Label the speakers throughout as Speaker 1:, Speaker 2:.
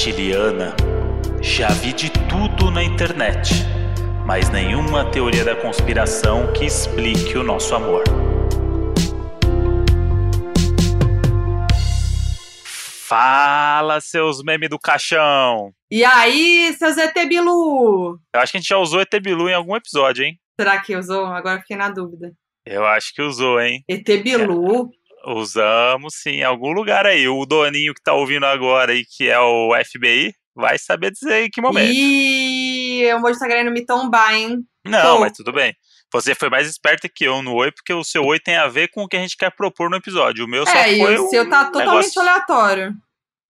Speaker 1: reptiliana. Já vi de tudo na internet, mas nenhuma teoria da conspiração que explique o nosso amor. Fala, seus memes do caixão!
Speaker 2: E aí, seus ET Bilu?
Speaker 1: Eu acho que a gente já usou ET Bilu em algum episódio, hein?
Speaker 2: Será que usou? Agora fiquei na dúvida.
Speaker 1: Eu acho que usou, hein?
Speaker 2: ET Bilu?
Speaker 1: Usamos sim, em algum lugar aí. O Doninho que tá ouvindo agora aí, que é o FBI, vai saber dizer em que momento.
Speaker 2: Ih, o Mojo tá querendo me tombar, hein?
Speaker 1: Não,
Speaker 2: Pô.
Speaker 1: mas tudo bem. Você foi mais esperta que eu no Oi, porque o seu Oi tem a ver com o que a gente quer propor no episódio. O meu só
Speaker 2: É, e
Speaker 1: foi
Speaker 2: o
Speaker 1: um
Speaker 2: seu tá totalmente
Speaker 1: negócio...
Speaker 2: aleatório.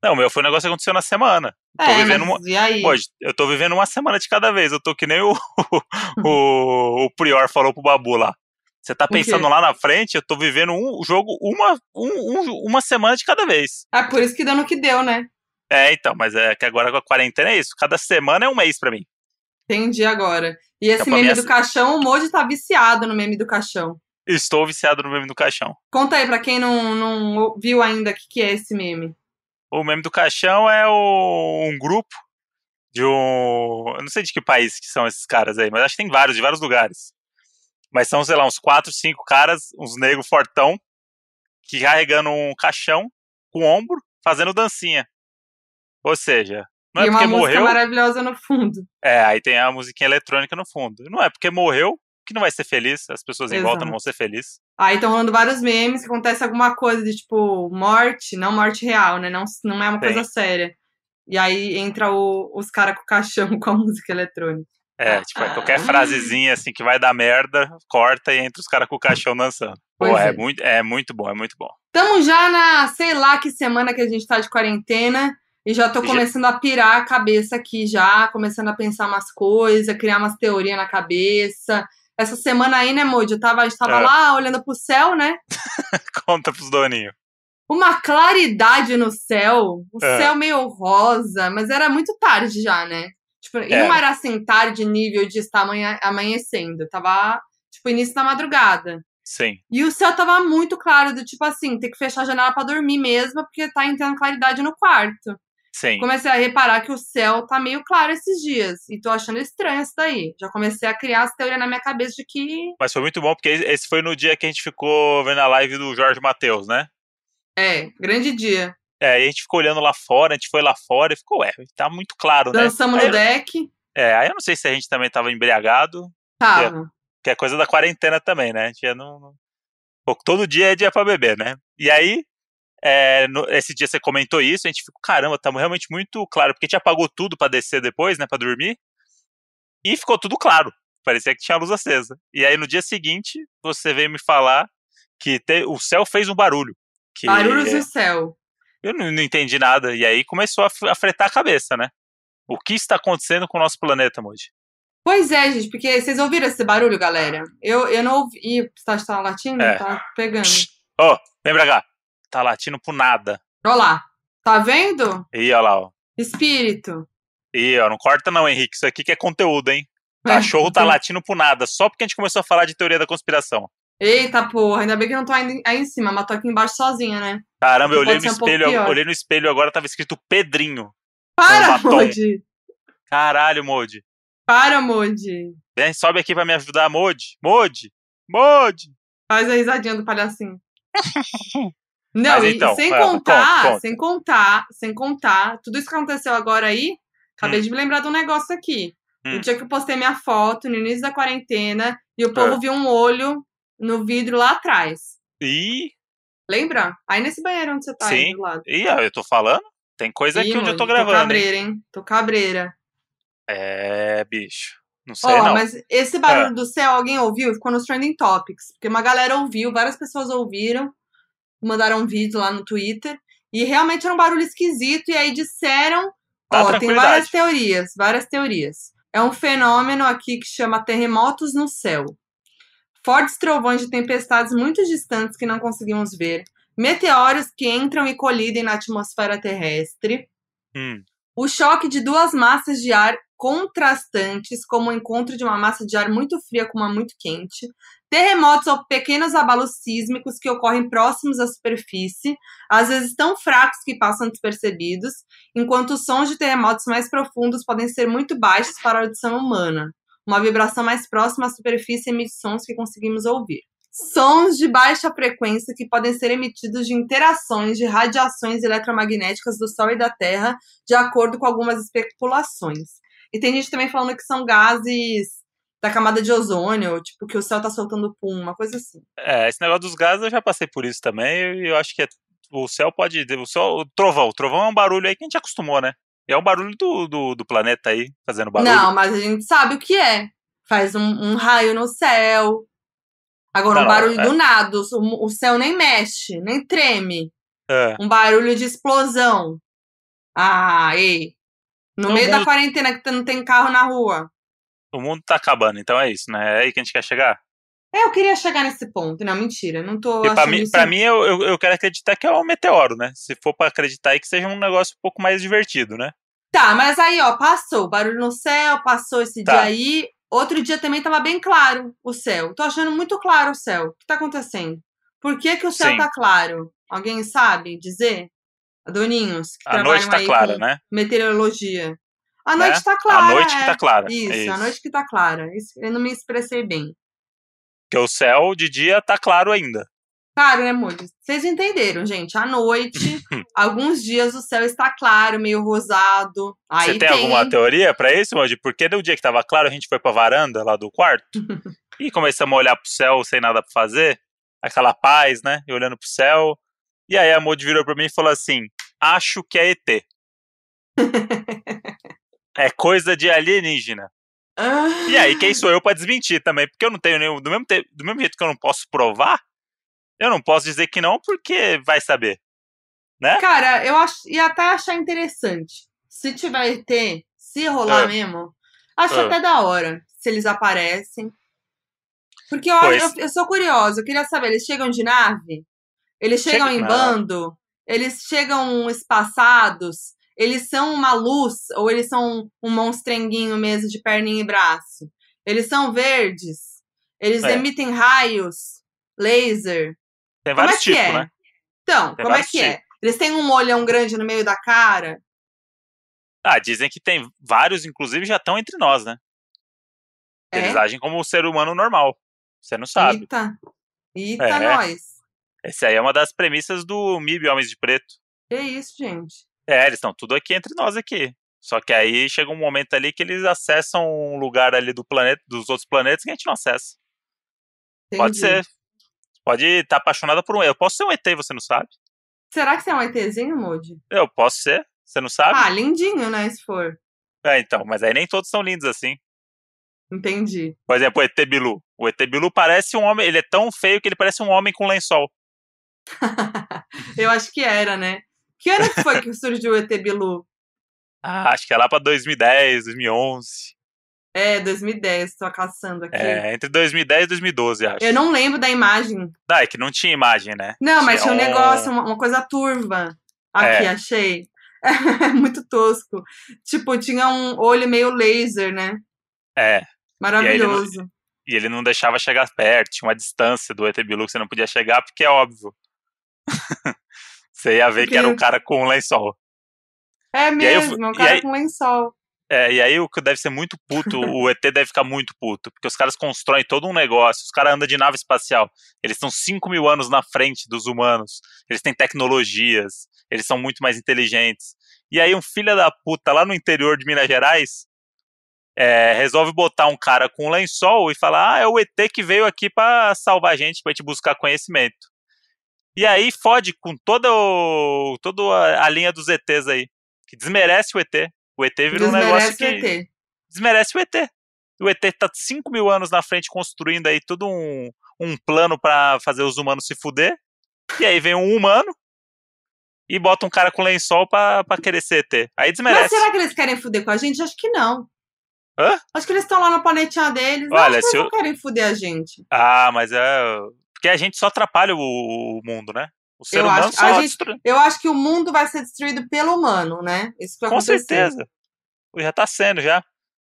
Speaker 1: Não, o meu foi um negócio que aconteceu na semana. Tô
Speaker 2: É,
Speaker 1: vivendo
Speaker 2: mas e aí?
Speaker 1: Pô, eu tô vivendo uma semana de cada vez. Eu tô que nem o, o, o Prior falou pro Babu lá. Você tá pensando lá na frente, eu tô vivendo um jogo uma, um- um- uma semana de cada vez.
Speaker 2: É por isso que deu no que deu, né?
Speaker 1: É, então, mas é que agora com a quarentena é isso. Cada semana é um mês pra mim.
Speaker 2: Entendi agora. E esse
Speaker 1: pra
Speaker 2: meme
Speaker 1: mim,
Speaker 2: do
Speaker 1: essa-
Speaker 2: caixão, o Moji tá viciado no meme do caixão.
Speaker 1: Estou viciado no meme do caixão.
Speaker 2: Conta aí pra quem não, não viu ainda o que, que é esse meme.
Speaker 1: O meme do caixão é o- um grupo de um. Eu não sei de que país que são esses caras aí, mas acho que tem vários, de vários lugares. Mas são, sei lá, uns quatro, cinco caras, uns negros fortão, que carregando um caixão com ombro, fazendo dancinha. Ou seja, não é
Speaker 2: e uma
Speaker 1: porque
Speaker 2: música
Speaker 1: morreu.
Speaker 2: maravilhosa no fundo.
Speaker 1: É, aí tem a musiquinha eletrônica no fundo. Não é porque morreu que não vai ser feliz, as pessoas em volta
Speaker 2: Exato.
Speaker 1: não vão ser felizes.
Speaker 2: Aí estão rolando vários memes que acontece alguma coisa de tipo morte, não morte real, né? Não, não é uma coisa séria. E aí entra o- os caras com o caixão com a música eletrônica.
Speaker 1: É, tipo, é qualquer
Speaker 2: Ah.
Speaker 1: frasezinha assim que vai dar merda, corta e entra os caras com o caixão dançando. Pô,
Speaker 2: Pois
Speaker 1: é.
Speaker 2: é.
Speaker 1: muito, é muito bom, é muito bom.
Speaker 2: Tamo já na, sei lá que semana que a gente tá de quarentena. E já tô começando a pirar a cabeça aqui já, começando a pensar umas coisas, criar umas teorias na cabeça. Essa semana aí, né, Moody? Eu tava, a gente tava
Speaker 1: É.
Speaker 2: lá olhando pro céu, né?
Speaker 1: Conta pros doninhos.
Speaker 2: Uma claridade no céu, o
Speaker 1: É.
Speaker 2: céu meio rosa, mas era muito tarde já, né? Tipo, e
Speaker 1: É.
Speaker 2: não era assim tarde nível de estar amanhã, amanhecendo, tava tipo início da madrugada.
Speaker 1: Sim.
Speaker 2: E o céu tava muito claro, do tipo assim, ter que fechar a janela pra dormir mesmo, porque tá entrando claridade no quarto.
Speaker 1: Sim.
Speaker 2: Comecei a reparar que o céu tá meio claro esses dias, e tô achando estranho isso daí. Já comecei a criar as teorias na minha cabeça de que
Speaker 1: Mas foi muito bom, porque esse foi no dia que a gente ficou vendo a live do Jorge Matheus, né?
Speaker 2: é, grande dia.
Speaker 1: É, aí a gente ficou olhando lá fora, a gente foi lá fora e ficou, ué, tá muito claro, né?
Speaker 2: Dançamos
Speaker 1: Aí
Speaker 2: no
Speaker 1: eu-
Speaker 2: deck.
Speaker 1: É, aí eu não sei se a gente também tava embriagado,
Speaker 2: Tava.
Speaker 1: que é coisa da quarentena também, né? A gente não, Pô, todo dia é dia pra beber, né? E aí, é, no- esse dia você comentou isso, a gente ficou, caramba, tá realmente muito claro, porque a gente apagou tudo pra descer depois, né, pra dormir, e ficou tudo claro. Parecia que tinha a luz acesa. E aí no dia seguinte, você veio me falar que te- o céu fez um barulho. Que
Speaker 2: Barulhos do céu.
Speaker 1: Eu não, não entendi nada. E aí começou a, a fretar a cabeça, né? O que está acontecendo com o nosso planeta, Moody?
Speaker 2: Pois é, gente, porque vocês ouviram esse barulho, galera? Eu, eu não ouvi. Ih, tá, tá latindo?
Speaker 1: É.
Speaker 2: Tá pegando.
Speaker 1: Ó, vem pra cá. Tá latindo por nada.
Speaker 2: Olha lá. Tá vendo?
Speaker 1: Ih, olha lá, ó.
Speaker 2: Espírito.
Speaker 1: Ih, ó, não corta não, Henrique. Isso aqui que é conteúdo, hein? Cachorro tá
Speaker 2: É.
Speaker 1: latindo por nada, só porque a gente começou a falar de teoria da conspiração.
Speaker 2: Eita porra, ainda bem que eu não tô aí, aí em cima, mas tô aqui embaixo sozinha, né?
Speaker 1: Caramba, eu olhei no
Speaker 2: um
Speaker 1: espelho,
Speaker 2: pior.
Speaker 1: olhei no espelho agora, tava escrito Pedrinho.
Speaker 2: Para. Modi!
Speaker 1: Caralho, Modi.
Speaker 2: Para, Modi!
Speaker 1: Vem, sobe aqui pra me ajudar, Modi. Modi. Modi.
Speaker 2: Faz a risadinha do palhacinho. Não,
Speaker 1: Mas
Speaker 2: e
Speaker 1: então,
Speaker 2: sem
Speaker 1: é,
Speaker 2: contar,
Speaker 1: conta, conta.
Speaker 2: sem contar, sem contar, tudo isso que aconteceu agora aí, acabei
Speaker 1: Hum.
Speaker 2: de me lembrar de um negócio aqui.
Speaker 1: Hum.
Speaker 2: O dia que eu postei minha foto, no início da quarentena, e o povo
Speaker 1: Ah.
Speaker 2: viu um olho no vidro lá atrás.
Speaker 1: Ih,
Speaker 2: Lembra? Aí nesse banheiro onde você tá aí
Speaker 1: Sim.
Speaker 2: do lado.
Speaker 1: ih, eu tô falando. Tem coisa aqui
Speaker 2: Ih,
Speaker 1: onde eu tô gravando.
Speaker 2: Tô cabreira, hein? Tô cabreira.
Speaker 1: É, bicho. Não sei
Speaker 2: Ó,
Speaker 1: não.
Speaker 2: mas esse barulho
Speaker 1: Ah.
Speaker 2: do céu, alguém ouviu? Ficou nos Trending Topics. Porque uma galera ouviu, várias pessoas ouviram, mandaram um vídeo lá no Twitter. E realmente era um barulho esquisito. E aí disseram.
Speaker 1: Dá
Speaker 2: ó, tem várias teorias, várias teorias. É um fenômeno aqui que chama terremotos no céu. Fortes trovões de tempestades muito distantes que não conseguimos ver. Meteoros que entram e colidem na atmosfera terrestre
Speaker 1: Hum,
Speaker 2: o choque de duas massas de ar contrastantes, como o encontro de uma massa de ar muito fria com uma muito quente, Terremotos ou pequenos abalos sísmicos que ocorrem próximos à superfície, às vezes tão fracos que passam despercebidos, enquanto os sons de terremotos mais profundos podem ser muito baixos para a audição humana. Uma vibração mais próxima à superfície emite sons que conseguimos ouvir. Sons de baixa frequência que podem ser emitidos de interações de radiações eletromagnéticas do Sol e da Terra, de acordo com algumas especulações. E tem gente também falando que são gases da camada de ozônio, tipo, que o céu tá soltando pum, uma coisa assim.
Speaker 1: É, esse negócio dos gases eu já passei por isso também, e eu acho que é, o céu pode. O, céu, o trovão. O trovão é um barulho aí que a gente acostumou, né? É um barulho do, do, do planeta aí, fazendo barulho.
Speaker 2: Não, mas a gente sabe o que é. Faz um, um raio no céu. Agora,
Speaker 1: Não,
Speaker 2: um barulho
Speaker 1: é.
Speaker 2: do nada, o, o céu nem mexe, nem treme.
Speaker 1: É.
Speaker 2: Um barulho de explosão. Ah, ei. No
Speaker 1: Não,
Speaker 2: meio da
Speaker 1: mundo-
Speaker 2: quarentena que não tem carro na rua.
Speaker 1: O mundo tá acabando, então é isso, né? É aí que a gente quer chegar.
Speaker 2: É, Eu queria chegar nesse ponto. Não, mentira. Não tô
Speaker 1: pra mim,
Speaker 2: isso.
Speaker 1: pra mim eu, eu, eu quero acreditar que é um meteoro, né? Se for pra acreditar aí que seja um negócio um pouco mais divertido, né?
Speaker 2: Tá, mas aí, ó, passou. Barulho no céu, passou esse
Speaker 1: Tá.
Speaker 2: dia aí. Outro dia também tava bem claro o céu. Tô achando muito claro o céu. O que tá acontecendo? Por que, que o céu
Speaker 1: Sim.
Speaker 2: tá claro? Alguém sabe dizer? Adoninhos, que
Speaker 1: A noite tá clara, né?
Speaker 2: meteorologia. A
Speaker 1: Né?
Speaker 2: noite tá clara.
Speaker 1: a noite que
Speaker 2: é.
Speaker 1: tá clara.
Speaker 2: Isso,
Speaker 1: Isso.
Speaker 2: a noite que tá clara. Isso, eu não me expressei bem.
Speaker 1: Porque o céu de dia tá claro ainda.
Speaker 2: Claro, né, Moody? Vocês entenderam, gente. À noite, alguns dias o céu está claro, meio rosado. Aí
Speaker 1: Você tem, alguma teoria pra isso, Moody? Porque no dia que tava claro, a gente foi pra varanda lá do quarto e começamos a olhar pro céu sem nada pra fazer. Aquela paz, né? E olhando pro céu. E aí a Moody virou pra mim e falou assim: Acho que é ET. é coisa de alienígena.
Speaker 2: Ah,
Speaker 1: E aí, quem sou eu pra desmentir também? Porque eu não tenho nenhum. Do mesmo, te- do mesmo jeito que eu não posso provar, eu não posso dizer que não, porque vai saber.
Speaker 2: Cara, eu ach... ia até achar interessante. Se tiver ET, se rolar
Speaker 1: Ah.
Speaker 2: mesmo, acho
Speaker 1: Ah.
Speaker 2: até da hora se eles aparecem. Porque eu,
Speaker 1: Pois.
Speaker 2: eu, eu sou curiosa, eu queria saber, eles chegam de nave? Eles chegam
Speaker 1: Chega-
Speaker 2: em bando? Eles chegam espaçados? Eles são uma luz? Ou eles são um monstrenguinho mesmo de perninha e braço? Eles são verdes? Eles
Speaker 1: É.
Speaker 2: emitem raios? Laser?
Speaker 1: Tem
Speaker 2: Como
Speaker 1: vários
Speaker 2: é que
Speaker 1: tipos,
Speaker 2: é?
Speaker 1: né?
Speaker 2: Então,
Speaker 1: Tem
Speaker 2: como é que é? Eles têm um olhão grande no meio da cara?
Speaker 1: Ah, dizem que tem vários, inclusive, já estão entre nós, né? Eles
Speaker 2: É?
Speaker 1: agem como um ser humano normal. Você não sabe.
Speaker 2: Eita. Eita,
Speaker 1: É.
Speaker 2: nós.
Speaker 1: Esse aí é uma das premissas do MIB Homens de Preto.
Speaker 2: Que isso, gente.
Speaker 1: É, eles estão tudo aqui entre nós aqui. Só que aí chega um momento ali que eles acessam um lugar ali do planeta, dos outros planetas que a gente não acessa. Pode
Speaker 2: Entendi.
Speaker 1: ser. Pode estar apaixonada por um. Eu posso ser um ET, você não sabe?
Speaker 2: Será que você é um ETzinho, Moody?
Speaker 1: Eu posso ser, você não sabe?
Speaker 2: Ah, lindinho, né, se for.
Speaker 1: É, então, mas aí nem todos são lindos assim.
Speaker 2: Entendi.
Speaker 1: Por exemplo, o ET Bilu. O ET Bilu parece um homem, ele é tão feio que ele parece um homem com lençol.
Speaker 2: Eu acho que era, né? Que ano que foi que surgiu o ET Bilu?
Speaker 1: Ah, acho que é lá pra 2010, 2011.
Speaker 2: É, 2010, tô caçando aqui.
Speaker 1: É, entre 2010 e 2012, acho.
Speaker 2: Eu não lembro da imagem.
Speaker 1: Ah, é que não tinha imagem, né?
Speaker 2: Não, mas tinha um
Speaker 1: um-
Speaker 2: negócio, uma, uma coisa turva. Aqui,
Speaker 1: É.
Speaker 2: achei. Muito tosco. Tipo, tinha um olho meio laser, né?
Speaker 1: É,
Speaker 2: Maravilhoso.
Speaker 1: e ele não deixava chegar perto, tinha uma distância do ET Bilu que você não podia chegar, porque é óbvio. você ia ver que era um cara com um lençol.
Speaker 2: É
Speaker 1: eu
Speaker 2: mesmo, é um cara
Speaker 1: aí-
Speaker 2: com lençol.
Speaker 1: É, e aí o que deve ser muito puto, o ET deve ficar muito puto, porque os caras constroem todo um negócio, os caras andam de nave espacial, eles estão 5 mil anos na frente dos humanos, eles têm tecnologias, eles são muito mais inteligentes. E aí um filho da puta lá no interior de Minas Gerais é, resolve botar um cara com um lençol e falar, ah, é o ET que veio aqui pra salvar a gente, pra gente buscar conhecimento. E aí fode com toda, o, toda a, linha dos ETs aí, que desmerece o ET. O ET vira um negócio
Speaker 2: Desmerece
Speaker 1: que
Speaker 2: o ET.
Speaker 1: desmerece o ET. O ET tá 5 mil anos na frente construindo aí todo um, um plano pra fazer os humanos se fuder. E aí vem um humano e bota um cara com lençol pra, pra querer ser ET. Aí
Speaker 2: Mas
Speaker 1: desmerece.
Speaker 2: será que eles querem fuder com a gente? Acho que não.
Speaker 1: Hã?
Speaker 2: Acho que eles estão lá no planetinha deles.
Speaker 1: Olha,
Speaker 2: acho que
Speaker 1: se
Speaker 2: eles
Speaker 1: eu-
Speaker 2: não querem fuder a gente.
Speaker 1: Ah, mas é. Porque a gente só atrapalha o, mundo, né? O ser
Speaker 2: Eu
Speaker 1: humano
Speaker 2: acho-
Speaker 1: só
Speaker 2: gente-. Eu acho que o mundo vai ser destruído pelo humano, né? Isso que vai
Speaker 1: Com
Speaker 2: acontecer.
Speaker 1: certeza. Já tá sendo já.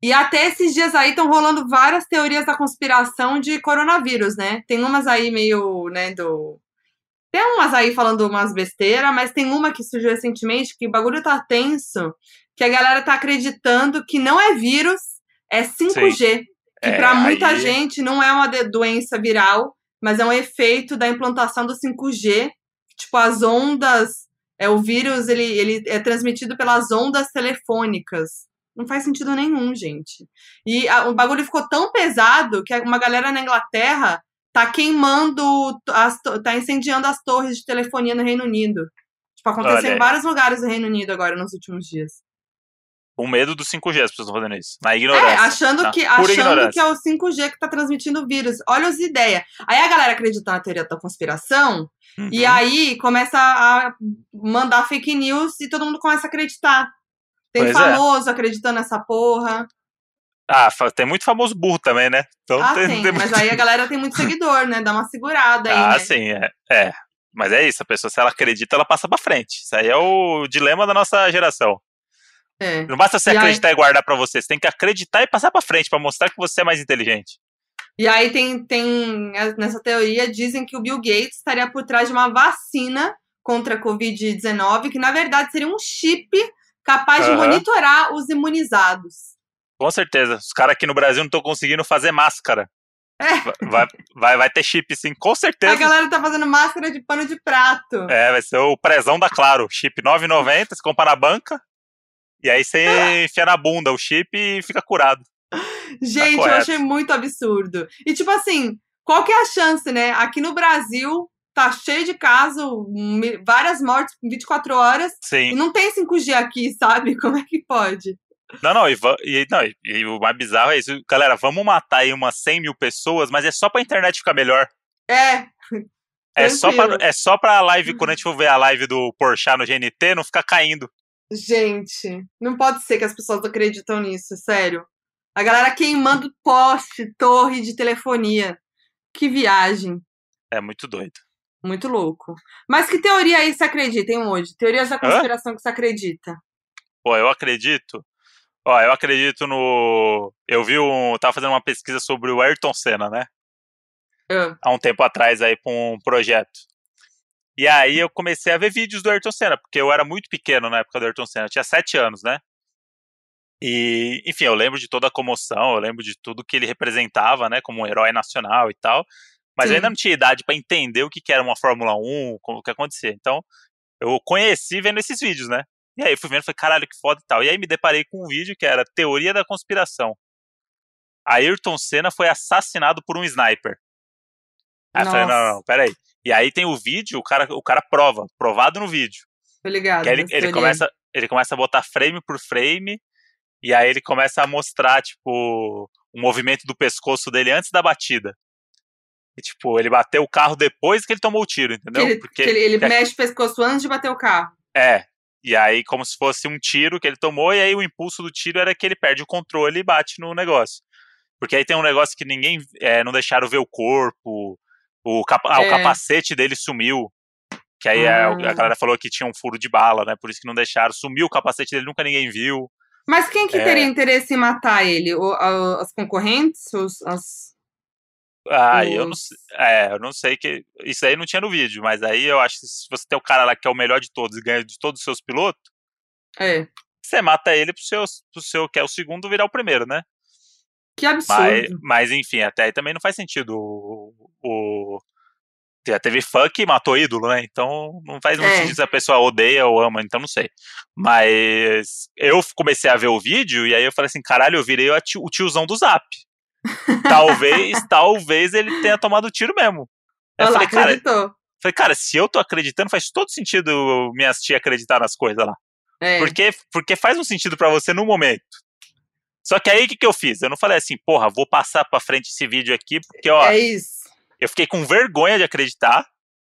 Speaker 2: E até esses dias aí estão rolando várias teorias da conspiração de coronavírus, né? Tem umas aí meio, né, do. Tem umas aí falando umas besteiras, mas tem uma que surgiu recentemente que o bagulho tá tenso, que a galera tá acreditando que não é vírus, é 5G. Sim. Que é, para muita aí... gente não é uma doença viral, mas é um efeito da implantação do 5G. Tipo, as ondas. É, o vírus ele, ele é transmitido pelas ondas telefônicas. Não faz sentido nenhum, gente. E a, o bagulho ficou tão pesado que uma galera na Inglaterra tá queimando, as, tá incendiando as torres de telefonia no Reino Unido. Tipo, aconteceu Olha. em vários lugares do Reino Unido agora nos últimos dias.
Speaker 1: Com medo do 5G, as pessoas estão fazendo isso. Na ignorância. É,
Speaker 2: achando, que, achando que é o 5G que tá transmitindo o vírus. Olha as ideias. Aí a galera acredita na teoria da conspiração uhum. e aí começa a mandar fake news e todo mundo começa a acreditar. Tem pois é. famoso é. acreditando nessa porra.
Speaker 1: Ah, tem muito famoso burro também, né?
Speaker 2: Então, ah, tem, tem, mas aí a galera tem muito seguidor, né? Dá uma segurada aí.
Speaker 1: Ah,
Speaker 2: né?
Speaker 1: sim, é, é. Mas é isso, a pessoa, se ela acredita, ela passa pra frente. Isso aí é o dilema da nossa geração. É. Não basta você e acreditar aí... e guardar para você, você tem que acreditar e passar para frente para mostrar que você é mais inteligente.
Speaker 2: E aí tem, tem nessa teoria dizem que o Bill Gates estaria por trás de uma vacina contra a COVID-19, que na verdade seria um chip capaz uhum. de monitorar os imunizados.
Speaker 1: Com certeza. Os caras aqui no Brasil não estão conseguindo fazer máscara. É. Vai, vai, vai ter chip, sim, com certeza. A
Speaker 2: galera tá fazendo máscara de pano de prato.
Speaker 1: É, vai ser o prezão da Claro. Chip 9,90, você compra na banca. E aí você enfia na bunda o chip e fica curado.
Speaker 2: Gente, tá eu achei muito absurdo. E tipo assim, qual que é a chance, né? Aqui no Brasil, tá cheio de casos, várias mortes em 24 horas.
Speaker 1: Sim.
Speaker 2: E não tem 5G aqui, sabe? Como é que pode?
Speaker 1: Não, não, e, e, não, e o mais bizarro é isso. Galera, vamos matar aí umas 100 mil pessoas, mas é só pra internet ficar melhor.
Speaker 2: É.
Speaker 1: É só, pra, é só pra live, quando a gente for ver a live do Porsche no GNT, não ficar caindo.
Speaker 2: Gente, não pode ser que as pessoas acreditam nisso, sério. A galera queimando poste, torre de telefonia. Que viagem.
Speaker 1: É muito doido.
Speaker 2: Muito louco. Mas que teoria aí você acredita, hein, hoje? Teorias da conspiração Hã? que você acredita?
Speaker 1: Pô, eu acredito. Ó, eu acredito no. Eu vi um. tava fazendo uma pesquisa sobre o Ayrton Senna, né?
Speaker 2: Uh.
Speaker 1: Há um tempo atrás aí pra um projeto. E aí eu comecei a ver vídeos do Ayrton Senna, porque eu era muito pequeno na época do Ayrton Senna, eu tinha sete anos, né? E, enfim, eu lembro de toda a comoção, eu lembro de tudo que ele representava, né, como um herói nacional e tal. Mas Sim. eu ainda não tinha idade para entender o que, que era uma Fórmula 1, como que acontecia. Então, eu conheci vendo esses vídeos, né? E aí eu fui vendo, falei, caralho, que foda e tal. E aí me deparei com um vídeo que era Teoria da Conspiração. Ayrton Senna foi assassinado por um sniper. Aí Nossa. eu falei, não, não, peraí. E aí tem o vídeo, o cara, o cara prova, provado no vídeo.
Speaker 2: Tô ligado.
Speaker 1: Ele, ele, começa, ele começa a botar frame por frame, e aí ele começa a mostrar, tipo, o movimento do pescoço dele antes da batida. E, tipo, ele bateu o carro depois que ele tomou o tiro, entendeu?
Speaker 2: Que ele, Porque, ele, ele mexe o pescoço antes de bater o carro.
Speaker 1: É. E aí, como se fosse um tiro que ele tomou, e aí o impulso do tiro era que ele perde o controle e bate no negócio. Porque aí tem um negócio que ninguém. É, não deixaram ver o corpo, o, capa ah, é. o capacete dele sumiu. Que aí a, a ah. galera falou que tinha um furo de bala, né? Por isso que não deixaram. Sumiu o capacete dele, nunca ninguém viu.
Speaker 2: Mas quem que é... teria interesse em matar ele? O, a, as concorrentes? Os, as...
Speaker 1: Ah, os... eu não sei. É, eu não sei que. Isso aí não tinha no vídeo, mas aí eu acho que se você tem o cara lá que é o melhor de todos e ganha de todos os seus pilotos.
Speaker 2: É.
Speaker 1: Você mata ele pro seu, pro seu, que é o segundo, virar o primeiro, né?
Speaker 2: Que absurdo.
Speaker 1: Mas, mas, enfim, até aí também não faz sentido. O, o, já teve fã que matou ídolo, né? Então não faz muito é. sentido se a pessoa odeia ou ama, então não sei. Mas eu comecei a ver o vídeo e aí eu falei assim: caralho, eu virei o tiozão do zap. talvez, talvez ele tenha tomado tiro mesmo.
Speaker 2: Eu falei, cara,
Speaker 1: falei, cara, se eu tô acreditando, faz todo sentido minhas tia acreditar nas coisas lá. É. Porque, porque faz um sentido para você no momento. Só que aí o que, que eu fiz? Eu não falei assim, porra, vou passar pra frente esse vídeo aqui, porque, ó.
Speaker 2: É isso.
Speaker 1: Eu fiquei com vergonha de acreditar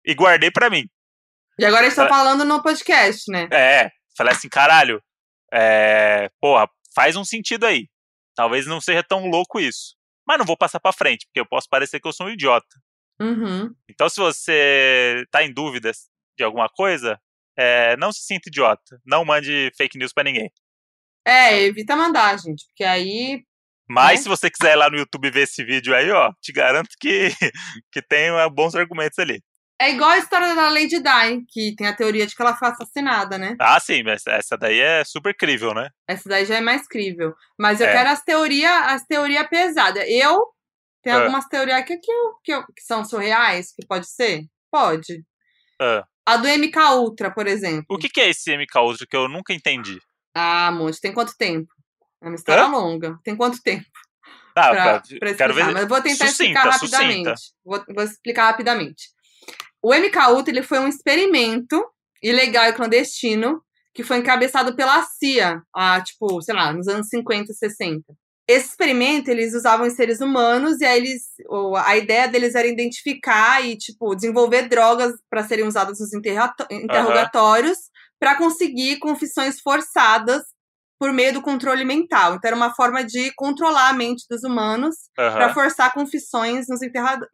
Speaker 1: e guardei pra mim.
Speaker 2: E agora a gente tá falando no podcast, né?
Speaker 1: É. Falei assim, caralho, é, porra, faz um sentido aí. Talvez não seja tão louco isso. Mas não vou passar pra frente, porque eu posso parecer que eu sou um idiota.
Speaker 2: Uhum.
Speaker 1: Então, se você tá em dúvidas de alguma coisa, é, não se sinta idiota. Não mande fake news para ninguém.
Speaker 2: É, evita mandar, gente, porque aí.
Speaker 1: Mas
Speaker 2: Né?
Speaker 1: se você quiser ir lá no YouTube ver esse vídeo aí, ó, te garanto que, que tem uh, bons argumentos ali.
Speaker 2: É igual a história da Lady Di, que tem a teoria de que ela foi assassinada, né?
Speaker 1: Ah, sim, mas essa daí é super crível, né?
Speaker 2: Essa daí já é mais crível. Mas eu
Speaker 1: É.
Speaker 2: quero as teorias as teoria pesadas. Eu tem
Speaker 1: Ah.
Speaker 2: algumas teorias aqui que, eu, que, eu- que são surreais, que pode ser? Pode.
Speaker 1: Ah.
Speaker 2: A do MK Ultra, por exemplo.
Speaker 1: O que, que é esse MK Ultra que eu nunca entendi?
Speaker 2: Ah, monte, tem quanto tempo? É uma história
Speaker 1: Hã?
Speaker 2: longa. Tem quanto tempo
Speaker 1: Ah,
Speaker 2: pra,
Speaker 1: pra- quero
Speaker 2: explicar?
Speaker 1: ver.
Speaker 2: Mas vou tentar
Speaker 1: Sucinta,
Speaker 2: explicar rapidamente. Vou, vou explicar rapidamente. O MK Ultra ele foi um experimento ilegal e clandestino que foi encabeçado pela CIA, há, tipo, sei lá, nos anos 50, 60. Esse experimento, eles usavam em seres humanos e aí eles, a ideia deles era identificar e, tipo, desenvolver drogas para serem usadas nos interrogatórios para conseguir confissões forçadas por meio do controle mental. Então era uma forma de controlar a mente dos humanos para
Speaker 1: Aham,
Speaker 2: forçar confissões nos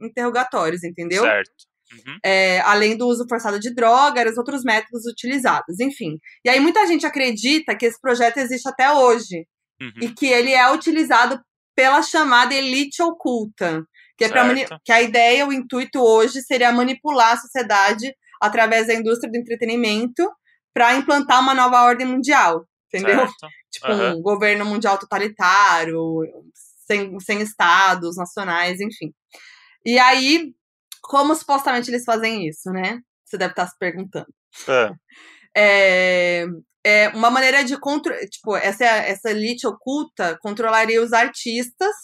Speaker 2: interrogatórios, entendeu?
Speaker 1: certo. Uhum.
Speaker 2: É, além do uso forçado de drogas, outros métodos utilizados, enfim. E aí muita gente acredita que esse projeto existe até hoje
Speaker 1: Uhum.
Speaker 2: e que ele é utilizado pela chamada elite oculta, que é para que a ideia, o intuito hoje seria manipular a sociedade através da indústria do entretenimento para implantar uma nova ordem mundial, entendeu?
Speaker 1: Certo.
Speaker 2: Tipo
Speaker 1: Aham.
Speaker 2: um governo mundial totalitário, sem, sem estados nacionais, enfim. E aí, como supostamente eles fazem isso, né? Você deve estar se perguntando.
Speaker 1: Ah,
Speaker 2: É, é uma maneira de controlar. Tipo, essa, essa elite oculta controlaria os artistas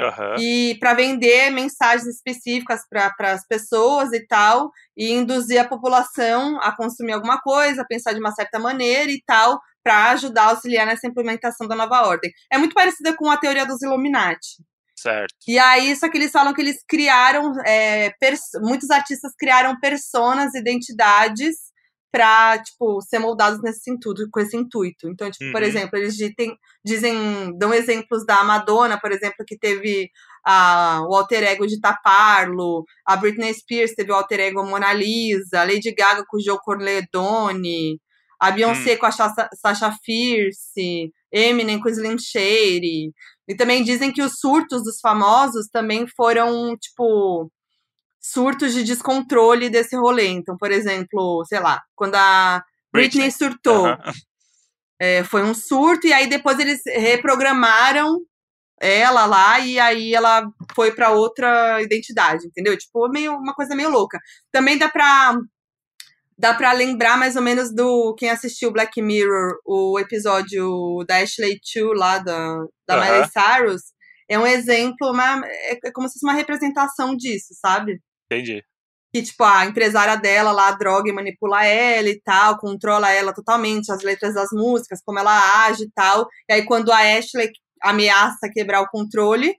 Speaker 1: Aham.
Speaker 2: e para vender mensagens específicas para as pessoas e tal, e induzir a população a consumir alguma coisa, a pensar de uma certa maneira e tal, para ajudar a auxiliar nessa implementação da nova ordem. É muito parecida com a teoria dos Illuminati.
Speaker 1: Certo.
Speaker 2: E aí, só que eles falam que eles criaram, é, muitos artistas criaram personas, identidades para tipo ser moldados nesse intuito, com esse intuito. Então, tipo, por
Speaker 1: Uhum.
Speaker 2: exemplo, eles dizem, dizem, dão exemplos da Madonna, por exemplo, que teve a, o alter ego de Taparlo, a Britney Spears teve o alter ego Mona Lisa, a Lady Gaga com o Joe Corleone, a Beyoncé com a Sasha, Sasha Fierce, Eminem com o Slim Shady. E também dizem que os surtos dos famosos também foram, tipo, surtos de descontrole desse rolê. Então, por exemplo, sei lá, quando a Britney,
Speaker 1: Britney.
Speaker 2: surtou,
Speaker 1: Aham.
Speaker 2: é, foi um surto, e aí depois eles reprogramaram ela lá, e aí ela foi pra outra identidade, entendeu? Tipo, meio, uma coisa meio louca. Também dá pra. Dá pra lembrar mais ou menos do quem assistiu Black Mirror, o episódio da Ashley Chu lá da, da
Speaker 1: Aham.
Speaker 2: Miley Cyrus. É um exemplo, uma, é é como se fosse uma representação disso, sabe?
Speaker 1: Entendi.
Speaker 2: que, tipo, a empresária dela lá droga e manipula ela e tal, controla ela totalmente, as letras das músicas, como ela age e tal. E aí, quando a Ashley ameaça quebrar o controle,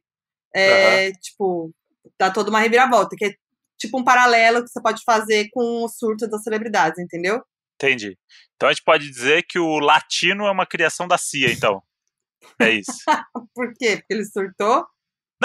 Speaker 2: é, tipo, dá toda uma reviravolta, que é tipo um paralelo que você pode fazer com o surto das celebridades, entendeu?
Speaker 1: Entendi. Então a gente pode dizer que o latino é uma criação da CIA, então. É isso.
Speaker 2: Por quê? Porque ele surtou?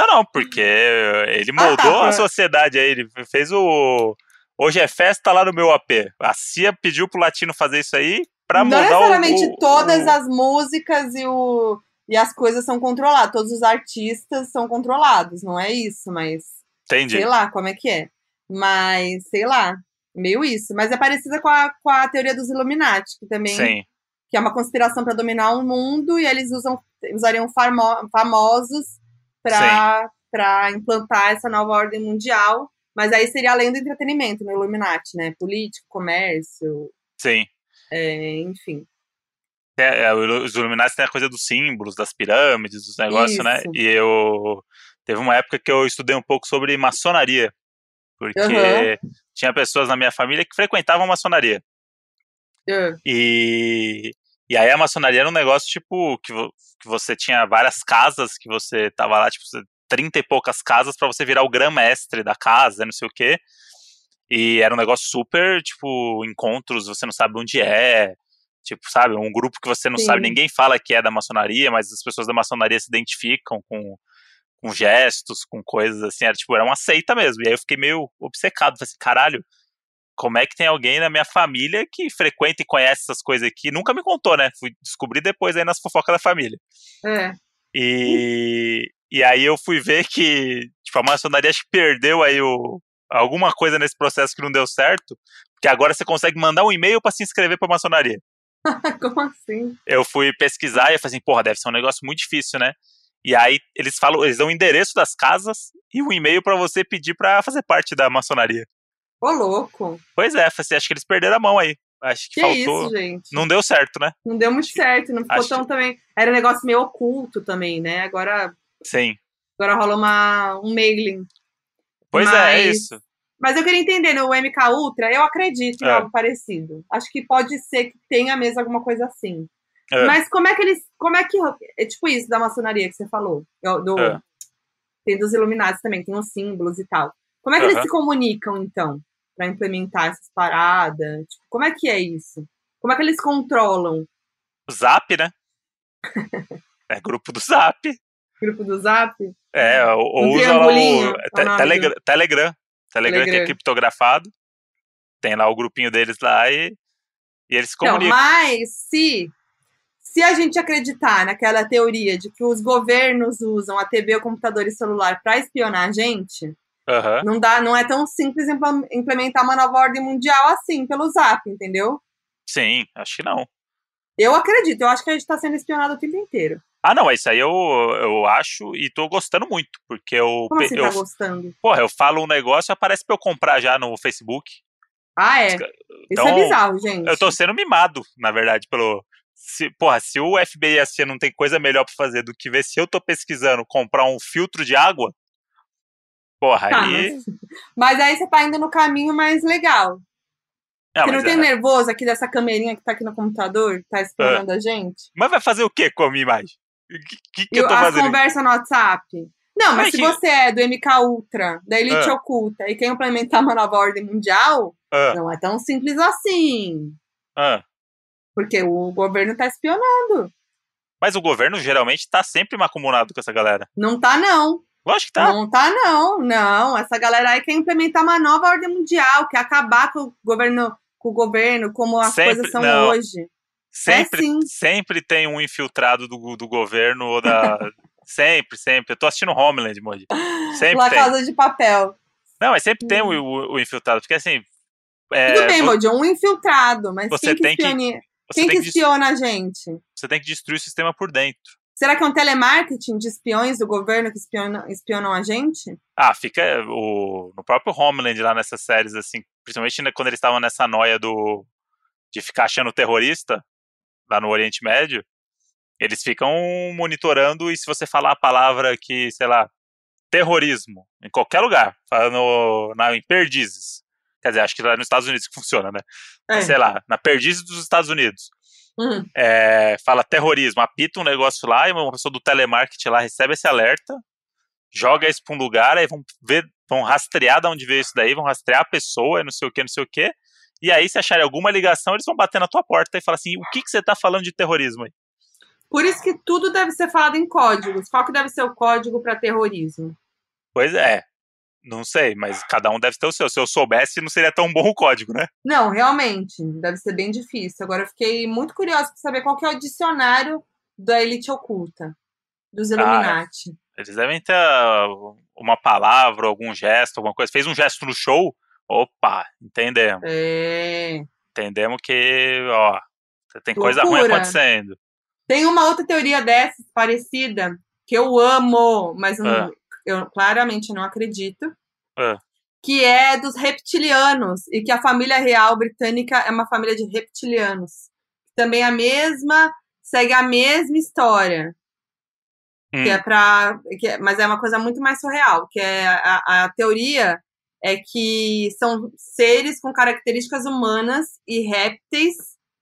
Speaker 1: Não, não, porque ele
Speaker 2: Ah, tá,
Speaker 1: moldou a
Speaker 2: pra-
Speaker 1: sociedade aí, ele fez o. Hoje é festa lá no meu AP. A CIA pediu pro latino fazer isso aí pra
Speaker 2: Não
Speaker 1: mudar o-
Speaker 2: necessariamente
Speaker 1: o,
Speaker 2: todas
Speaker 1: o...
Speaker 2: as músicas e, o, e as coisas são controladas, todos os artistas são controlados, não é isso, mas
Speaker 1: Entendi.
Speaker 2: sei lá como é que é. Mas, sei lá, meio isso. Mas é parecida com a, com a teoria dos Illuminati, que também
Speaker 1: Sim.
Speaker 2: que é uma conspiração para dominar o mundo e eles usam usariam famo- famosos para implantar essa nova ordem mundial. Mas aí seria além do entretenimento no Illuminati, né? Político, comércio,
Speaker 1: Sim.
Speaker 2: é, enfim.
Speaker 1: É, é, os Illuminati tem a coisa dos símbolos, das pirâmides, dos negócios, né? E eu. Teve uma época que eu estudei um pouco sobre maçonaria. Porque
Speaker 2: Aham.
Speaker 1: tinha pessoas na minha família que frequentavam maçonaria.
Speaker 2: É.
Speaker 1: E, e aí a maçonaria era um negócio, tipo, que, vo- que você tinha várias casas, que você tava lá, tipo, você- 30 e poucas casas pra você virar o grã-mestre da casa, não sei o quê. E era um negócio super, tipo, encontros, você não sabe onde é. Tipo, sabe, um grupo que você não
Speaker 2: Sim.
Speaker 1: sabe, ninguém fala que é da maçonaria, mas as pessoas da maçonaria se identificam com, com gestos, com coisas assim. Era tipo, era uma seita mesmo. E aí eu fiquei meio obcecado, falei assim, caralho, como é que tem alguém na minha família que frequenta e conhece essas coisas aqui? Nunca me contou, né? Fui descobrir depois aí nas fofocas da família.
Speaker 2: É.
Speaker 1: E, e aí eu fui ver que, tipo, a maçonaria acho que perdeu aí o, alguma coisa nesse processo que não deu certo, porque agora você consegue mandar um e-mail para se inscrever pra maçonaria.
Speaker 2: Como assim?
Speaker 1: Eu fui pesquisar e eu falei assim, porra, deve ser um negócio muito difícil, né? E aí eles falam, eles dão o endereço das casas e um e-mail para você pedir para fazer parte da maçonaria.
Speaker 2: Ô, louco.
Speaker 1: Pois é, assim, acho que eles perderam a mão aí. Acho que,
Speaker 2: Que
Speaker 1: faltou.
Speaker 2: isso, gente?
Speaker 1: Não deu certo, né?
Speaker 2: Não deu muito certo, não ficou
Speaker 1: Acho
Speaker 2: tão também. Era um negócio meio oculto também, né? Agora,
Speaker 1: Sim.
Speaker 2: agora rola uma, um mailing.
Speaker 1: Pois é, é
Speaker 2: Mas-
Speaker 1: isso.
Speaker 2: Mas eu queria entender, no MK Ultra, eu acredito em
Speaker 1: É.
Speaker 2: algo parecido. Acho que pode ser que tenha mesmo alguma coisa assim.
Speaker 1: É.
Speaker 2: Mas como é que eles. Como é que. É tipo isso da maçonaria que você falou. Do,
Speaker 1: É.
Speaker 2: Tem dos Illuminati também, tem os símbolos e tal. Como é que eles se comunicam, então? Pra implementar essas paradas? Tipo, como é que é isso? Como é que eles controlam
Speaker 1: O Zap, né? é grupo do Zap.
Speaker 2: grupo do Zap?
Speaker 1: É, ou,
Speaker 2: Um
Speaker 1: usa lá o
Speaker 2: é o
Speaker 1: te-
Speaker 2: nome
Speaker 1: Telegram, Telegram. Telegram que é criptografado. Tem lá o grupinho deles lá e, e eles se
Speaker 2: Não,
Speaker 1: comunicam.
Speaker 2: mas se, se a gente acreditar naquela teoria de que os governos usam a TV, o computador e celular para espionar a gente,
Speaker 1: Aham.
Speaker 2: não dá, não é tão simples impl- implementar uma nova ordem mundial assim pelo Zap, entendeu?
Speaker 1: Sim, acho que não.
Speaker 2: Eu acredito, eu acho que a gente está sendo espionado o tempo inteiro.
Speaker 1: Ah, não, isso aí eu, eu acho e tô gostando muito, porque eu,
Speaker 2: Como assim
Speaker 1: eu,
Speaker 2: tá gostando?
Speaker 1: porra, eu falo um negócio e aparece pra eu comprar já no Facebook.
Speaker 2: Ah, é. Isso
Speaker 1: Então,
Speaker 2: é bizarro, gente.
Speaker 1: Eu tô sendo mimado, na verdade, pelo. Se, porra, se o FBI a CIA não tem coisa melhor pra fazer do que ver se eu tô pesquisando comprar um filtro de água, porra,
Speaker 2: Tá,
Speaker 1: aí.
Speaker 2: mas, mas aí você tá indo no caminho mais legal.
Speaker 1: Não,
Speaker 2: você não tem
Speaker 1: é-
Speaker 2: nervoso aqui dessa camerinha que tá aqui no computador, tá espionando a gente?
Speaker 1: mas vai fazer o que com a minha imagem? O que, que, que
Speaker 2: E
Speaker 1: eu tô
Speaker 2: as
Speaker 1: fazendo?
Speaker 2: conversas no WhatsApp? Não, mas
Speaker 1: Mas
Speaker 2: se
Speaker 1: que-
Speaker 2: você é do MK Ultra, da Elite
Speaker 1: Ah.
Speaker 2: Oculta, e quer implementar uma nova ordem mundial,
Speaker 1: Ah,
Speaker 2: não é tão simples assim.
Speaker 1: ah.
Speaker 2: Porque o governo tá espionando.
Speaker 1: Mas o governo geralmente tá sempre macumunado com essa galera.
Speaker 2: Não tá, não.
Speaker 1: Lógico que tá.
Speaker 2: Não tá, não. Não. Essa galera aí quer implementar uma nova ordem mundial, quer acabar com o governo, com o governo como as
Speaker 1: Sempre-
Speaker 2: coisas são
Speaker 1: não.
Speaker 2: hoje.
Speaker 1: Sempre,
Speaker 2: É,
Speaker 1: sempre tem um infiltrado do, do governo ou da. sempre, sempre. Eu tô assistindo Homeland, Moji. Sempre
Speaker 2: La
Speaker 1: tem.
Speaker 2: Casa de Papel.
Speaker 1: Não, mas sempre tem o, o- o infiltrado, porque assim. é,
Speaker 2: Tudo bem, Mojo, um infiltrado, mas
Speaker 1: Você
Speaker 2: quem que,
Speaker 1: tem que- você,
Speaker 2: quem que a gente?
Speaker 1: você tem que destruir o sistema por dentro.
Speaker 2: Será que é um telemarketing de espiões do governo que espionam, espionam a gente?
Speaker 1: Ah, fica o, no próprio Homeland lá nessas séries, assim, principalmente quando eles estavam nessa noia do de ficar achando terrorista lá no Oriente Médio, eles ficam monitorando e se você falar a palavra que, sei lá, terrorismo, em qualquer lugar, no, na, em Perdizes, quer dizer, acho que lá nos Estados Unidos que funciona, né?
Speaker 2: É.
Speaker 1: Sei lá, na Perdizes dos Estados Unidos,
Speaker 2: Hum.
Speaker 1: é, fala terrorismo, apita um negócio lá e uma pessoa do telemarketing lá recebe esse alerta, joga isso pra um lugar, aí vão ver, vão rastrear de onde veio isso daí, vão rastrear a pessoa, e não sei o que, não sei o que, e aí se acharem alguma ligação, eles vão bater na tua porta e falar assim, o que, que você tá falando de terrorismo aí?
Speaker 2: Por isso que tudo deve ser falado em códigos. Qual que deve ser o código para terrorismo?
Speaker 1: Pois é, não sei, mas cada um deve ter o seu. Se eu soubesse, não seria tão bom o código, né?
Speaker 2: Não, realmente, deve ser bem difícil. Agora eu fiquei muito curiosa para saber qual que é o dicionário da elite oculta, dos Illuminati.
Speaker 1: Eles devem ter uh, uma palavra, algum gesto, alguma coisa. Fez um gesto no show, opa, entendemos.
Speaker 2: É.
Speaker 1: Entendemos que, ó, tem coisa ruim acontecendo.
Speaker 2: Tem uma outra teoria dessas, parecida, que eu amo, mas não-
Speaker 1: Ah.
Speaker 2: Eu claramente não acredito.
Speaker 1: Ah.
Speaker 2: Que é dos reptilianos. E que a família real britânica é uma família de reptilianos. Também a mesma, segue a mesma história.
Speaker 1: Hum.
Speaker 2: Que é pra, que é- mas é uma coisa muito mais surreal. Que é a, a teoria é que são seres com características humanas e répteis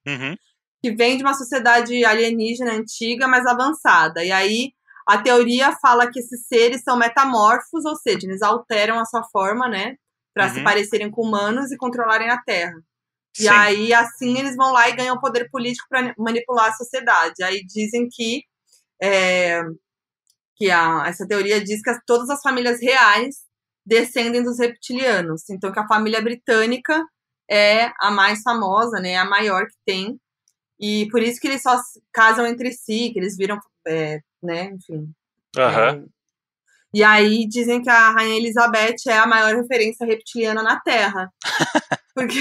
Speaker 1: Uhum.
Speaker 2: que vem de uma sociedade alienígena antiga, mas avançada. E aí a teoria fala que esses seres são metamorfos, ou seja, eles alteram a sua forma, né, para se
Speaker 1: Uhum.
Speaker 2: parecerem com humanos e controlarem a Terra. E
Speaker 1: Sim.
Speaker 2: aí assim eles vão lá e ganham poder político para manipular a sociedade. Aí dizem que é, que a, essa teoria diz que as- todas as famílias reais descendem dos reptilianos. Então que a família britânica é a mais famosa, né? A maior que tem. E por isso que eles só se casam entre si, que eles viram, é, né? Enfim.
Speaker 1: Aham.
Speaker 2: é. E aí dizem que a Rainha Elizabeth é a maior referência reptiliana na Terra. Porque,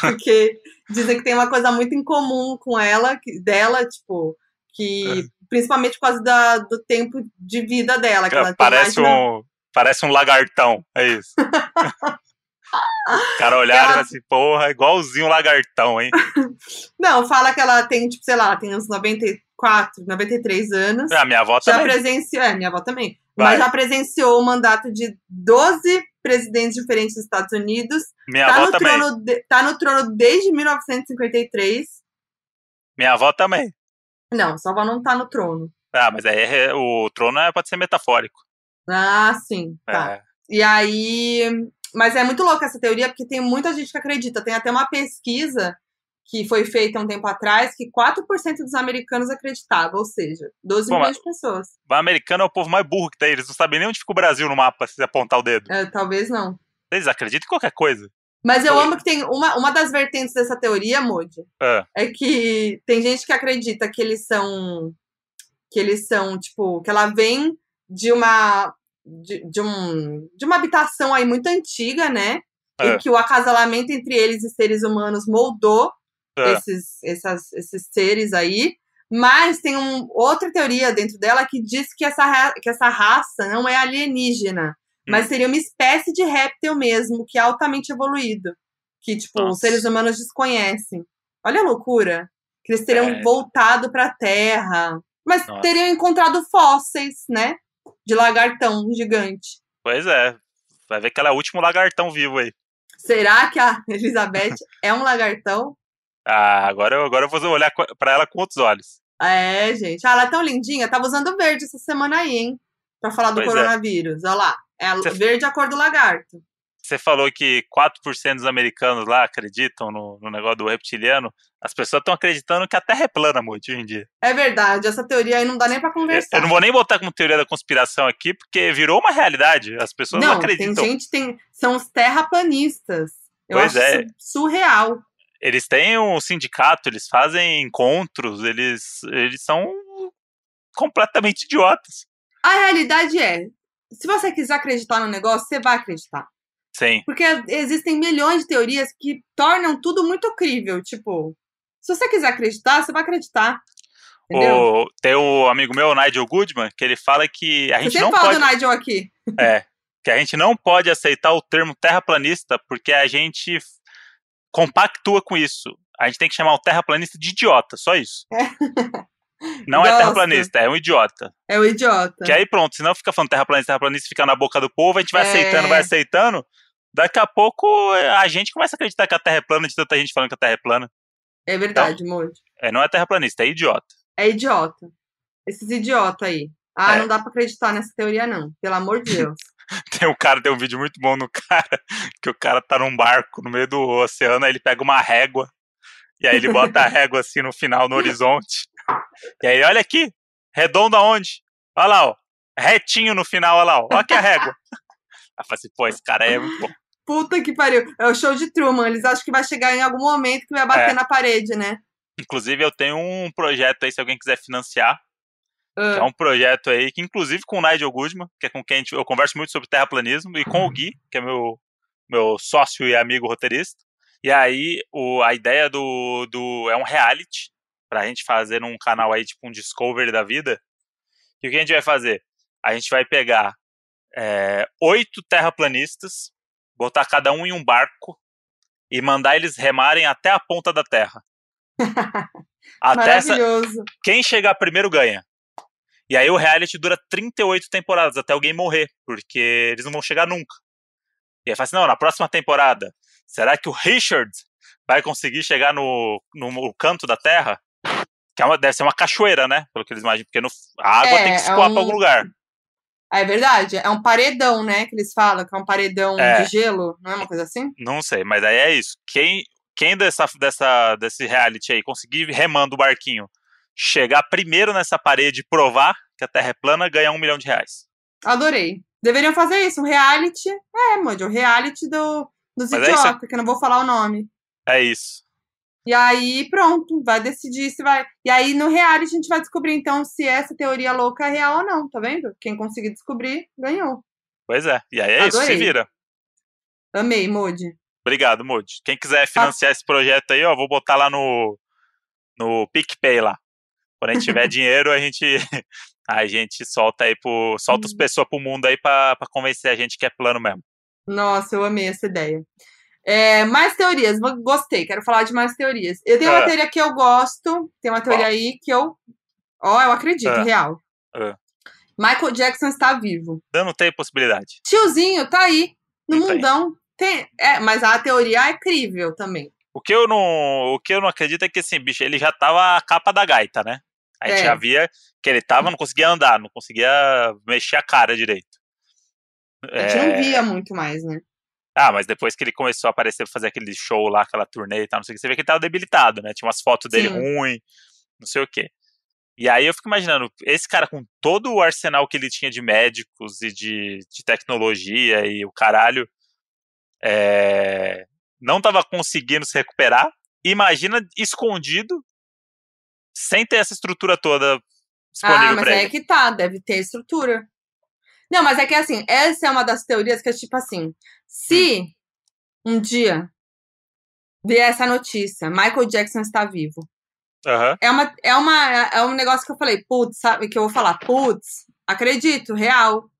Speaker 2: porque dizem que tem uma coisa muito em comum com ela, que, dela, tipo, que principalmente por causa da, do tempo de vida dela. Que ela
Speaker 1: Parece
Speaker 2: de-
Speaker 1: um, parece um lagartão, é isso. Cara olharam
Speaker 2: Ela-
Speaker 1: assim, porra, igualzinho um lagartão, hein?
Speaker 2: Não, fala que ela tem, tipo, sei lá, tem uns 94, 93 anos.
Speaker 1: A minha avó
Speaker 2: já
Speaker 1: também.
Speaker 2: presenciou, é, minha avó também,
Speaker 1: Vai.
Speaker 2: mas já presenciou o mandato de 12 presidentes diferentes dos Estados Unidos.
Speaker 1: Minha
Speaker 2: tá,
Speaker 1: avó
Speaker 2: no
Speaker 1: também.
Speaker 2: trono de- tá no trono desde 1953.
Speaker 1: Minha avó também.
Speaker 2: Não, sua avó não tá no trono.
Speaker 1: Ah, mas aí é- o trono é, pode ser metafórico.
Speaker 2: Ah, sim, tá.
Speaker 1: É.
Speaker 2: E aí. Mas é muito louca essa teoria, porque tem muita gente que acredita. Tem até uma pesquisa que foi feita um tempo atrás que 4% dos americanos acreditavam, ou seja, 12
Speaker 1: Pô,
Speaker 2: milhões de pessoas.
Speaker 1: O americano é o povo mais burro que tem. Eles não sabem nem onde fica o Brasil no mapa, se apontar o dedo.
Speaker 2: É, talvez não.
Speaker 1: Eles acreditam em qualquer coisa.
Speaker 2: Mas eu amo que tem uma, uma das vertentes dessa teoria, Moody,
Speaker 1: Ah,
Speaker 2: é que tem gente que acredita que eles são. Que eles são, tipo, que ela vem de uma. De, de um, de uma habitação aí muito antiga, né?
Speaker 1: É.
Speaker 2: E que o acasalamento entre eles e seres humanos moldou
Speaker 1: É.
Speaker 2: esses, essas, esses seres aí. Mas tem um, outra teoria dentro dela que diz que essa, que essa raça não é alienígena,
Speaker 1: Hum.
Speaker 2: mas seria uma espécie de réptil mesmo, que é altamente evoluído. Que, tipo, os
Speaker 1: Nossa.
Speaker 2: seres humanos desconhecem. Olha a loucura. Que eles teriam
Speaker 1: É.
Speaker 2: voltado para a Terra. Mas
Speaker 1: Nossa.
Speaker 2: teriam encontrado fósseis, né? De lagartão gigante.
Speaker 1: pois é. Vai ver que ela é o último lagartão vivo aí.
Speaker 2: Será que a Elizabeth é um lagartão?
Speaker 1: Ah, agora, eu- agora eu vou olhar pra ela com outros olhos.
Speaker 2: É, gente. Ah, ela é tão lindinha. Tava usando verde essa semana aí, hein? Pra falar do
Speaker 1: Pois é.
Speaker 2: coronavírus. Olha lá. É verde a cor do lagarto.
Speaker 1: Você falou que 4% dos americanos lá acreditam no, no negócio do reptiliano. As pessoas estão acreditando que a Terra é plana, muito, hoje em dia.
Speaker 2: É verdade. Essa teoria aí não dá nem pra
Speaker 1: Eu,
Speaker 2: conversar.
Speaker 1: eu não vou nem botar como teoria da conspiração aqui, porque virou uma realidade. As pessoas não,
Speaker 2: Não, tem
Speaker 1: acreditam.
Speaker 2: gente, tem. São os terraplanistas. Eu
Speaker 1: Pois
Speaker 2: acho
Speaker 1: é.
Speaker 2: isso surreal.
Speaker 1: Eles têm um sindicato, eles fazem encontros, eles, eles são completamente idiotas.
Speaker 2: A realidade é: se você quiser acreditar no negócio, você vai acreditar.
Speaker 1: Sim.
Speaker 2: Porque existem milhões de teorias que tornam tudo muito crível. Tipo, se você quiser acreditar, você vai acreditar.
Speaker 1: O, tem o amigo meu, o Nigel Goodman, que ele fala que a gente não
Speaker 2: fala
Speaker 1: pode.
Speaker 2: do Nigel aqui.
Speaker 1: É, que a gente não pode aceitar o termo terraplanista porque a gente compactua com isso. A gente tem que chamar o terraplanista de idiota, só isso. Não é
Speaker 2: Gosto.
Speaker 1: terraplanista, é um idiota.
Speaker 2: É o idiota.
Speaker 1: Que aí pronto, senão fica falando terraplanista, terraplanista, fica na boca do povo, a gente vai
Speaker 2: É.
Speaker 1: aceitando, vai aceitando. Daqui a pouco a gente começa a acreditar que a Terra é plana de tanta gente falando que a Terra é plana.
Speaker 2: É verdade, Moody.
Speaker 1: É, não é terraplanista, é idiota.
Speaker 2: É idiota. Esses idiotas aí. Ah,
Speaker 1: É.
Speaker 2: não dá pra acreditar nessa teoria, não. Pelo amor de Deus.
Speaker 1: Tem um cara, tem um vídeo muito bom no cara, que o cara tá num barco no meio do oceano, aí ele pega uma régua, e aí ele bota a régua assim no final, no horizonte. E aí, olha aqui, redondo aonde? Olha lá, ó. Retinho no final, olha lá, ó. Olha aqui a régua. Aí falei assim, pô, esse cara aí é muito bom.
Speaker 2: Puta que pariu. É o show de Truman. Eles acham que vai chegar em algum momento que vai bater
Speaker 1: É.
Speaker 2: na parede, né?
Speaker 1: Inclusive, eu tenho um projeto aí, se alguém quiser financiar,
Speaker 2: Ah,
Speaker 1: é um projeto aí, que inclusive com o Nigel Goodman, que é com quem gente- eu converso muito sobre terraplanismo, e com o Gui, que é meu, meu sócio e amigo roteirista. E aí, o, a ideia do, do. É um reality, pra gente fazer num canal aí, tipo um Discovery da vida. E o que a gente vai fazer? A gente vai pegar é, oito terraplanistas, botar cada um em um barco e mandar eles remarem até a ponta da Terra. até essa,
Speaker 2: maravilhoso.
Speaker 1: quem chegar primeiro ganha. E aí o reality dura 38 temporadas até alguém morrer, porque eles não vão chegar nunca. E aí fala assim, não, na próxima temporada, será que o Richard vai conseguir chegar no, no, no canto da Terra? Que é uma- deve ser uma cachoeira, né? Pelo que eles imaginam, porque no- a água
Speaker 2: É,
Speaker 1: tem que
Speaker 2: é
Speaker 1: escoar
Speaker 2: um-
Speaker 1: pra algum lugar.
Speaker 2: É verdade. É um paredão, né? Que eles falam, que é um paredão
Speaker 1: É.
Speaker 2: de gelo. Não é uma coisa assim?
Speaker 1: Não sei, mas aí é isso. Quem, quem dessa, dessa, desse reality aí conseguir remando o barquinho chegar primeiro nessa parede e provar que a Terra é plana, ganha um milhão de reais.
Speaker 2: Adorei. Deveriam fazer isso, um reality. É, Moody, o reality do. dos
Speaker 1: Mas é isso-
Speaker 2: idiotas, que eu não vou falar o nome.
Speaker 1: É isso.
Speaker 2: E aí, pronto, vai decidir se vai. E aí, no reality, a gente vai descobrir, então, se essa teoria louca é real ou não, tá vendo? Quem conseguir descobrir, ganhou.
Speaker 1: Pois é. E aí é isso, se
Speaker 2: Adorei.
Speaker 1: vira.
Speaker 2: Amei, Modi.
Speaker 1: Obrigado, Moody. Quem quiser financiar esse projeto aí, ó, vou botar lá no, no PicPay lá. Quando a gente tiver dinheiro, a gente a gente solta aí pro, solta as
Speaker 2: Hum.
Speaker 1: pessoas pro mundo aí pra, pra convencer a gente que é plano mesmo.
Speaker 2: Nossa, eu amei essa ideia. É, mais teorias, gostei, quero falar de mais teorias. Eu tenho uma
Speaker 1: Ah.
Speaker 2: teoria que eu gosto, tem uma teoria aí que eu. Ó, eu acredito,
Speaker 1: Ah.
Speaker 2: real.
Speaker 1: Ah.
Speaker 2: Michael Jackson está vivo.
Speaker 1: Eu não tenho possibilidade.
Speaker 2: Tiozinho, tá aí, no
Speaker 1: Não tem.
Speaker 2: mundão. Tem, é, mas a teoria é crível também.
Speaker 1: O que eu não, o que eu não acredito é que assim, bicho, ele já tava a capa da gaita, né? A gente
Speaker 2: É.
Speaker 1: já via que ele tava, não conseguia andar, não conseguia mexer a cara direito.
Speaker 2: A gente
Speaker 1: É,
Speaker 2: não via muito mais, né?
Speaker 1: Ah, mas depois que ele começou a aparecer pra fazer aquele show lá, aquela turnê e tal, não sei o que, você vê que ele tava debilitado, né? Tinha umas fotos dele
Speaker 2: Sim.
Speaker 1: ruim, não sei o quê. E aí eu fico imaginando, esse cara com todo o arsenal que ele tinha de médicos e de, de tecnologia e o caralho, é, não tava conseguindo se recuperar. Imagina escondido, sem ter essa estrutura toda disponível
Speaker 2: Ah, mas é que tá, deve ter estrutura. Não, mas é que assim, essa é uma das teorias que é tipo assim: se um dia vier essa notícia, Michael Jackson está vivo,
Speaker 1: Aham,
Speaker 2: é, uma, é, uma, é um negócio que eu falei, putz, sabe? Que eu vou falar, putz, acredito, real.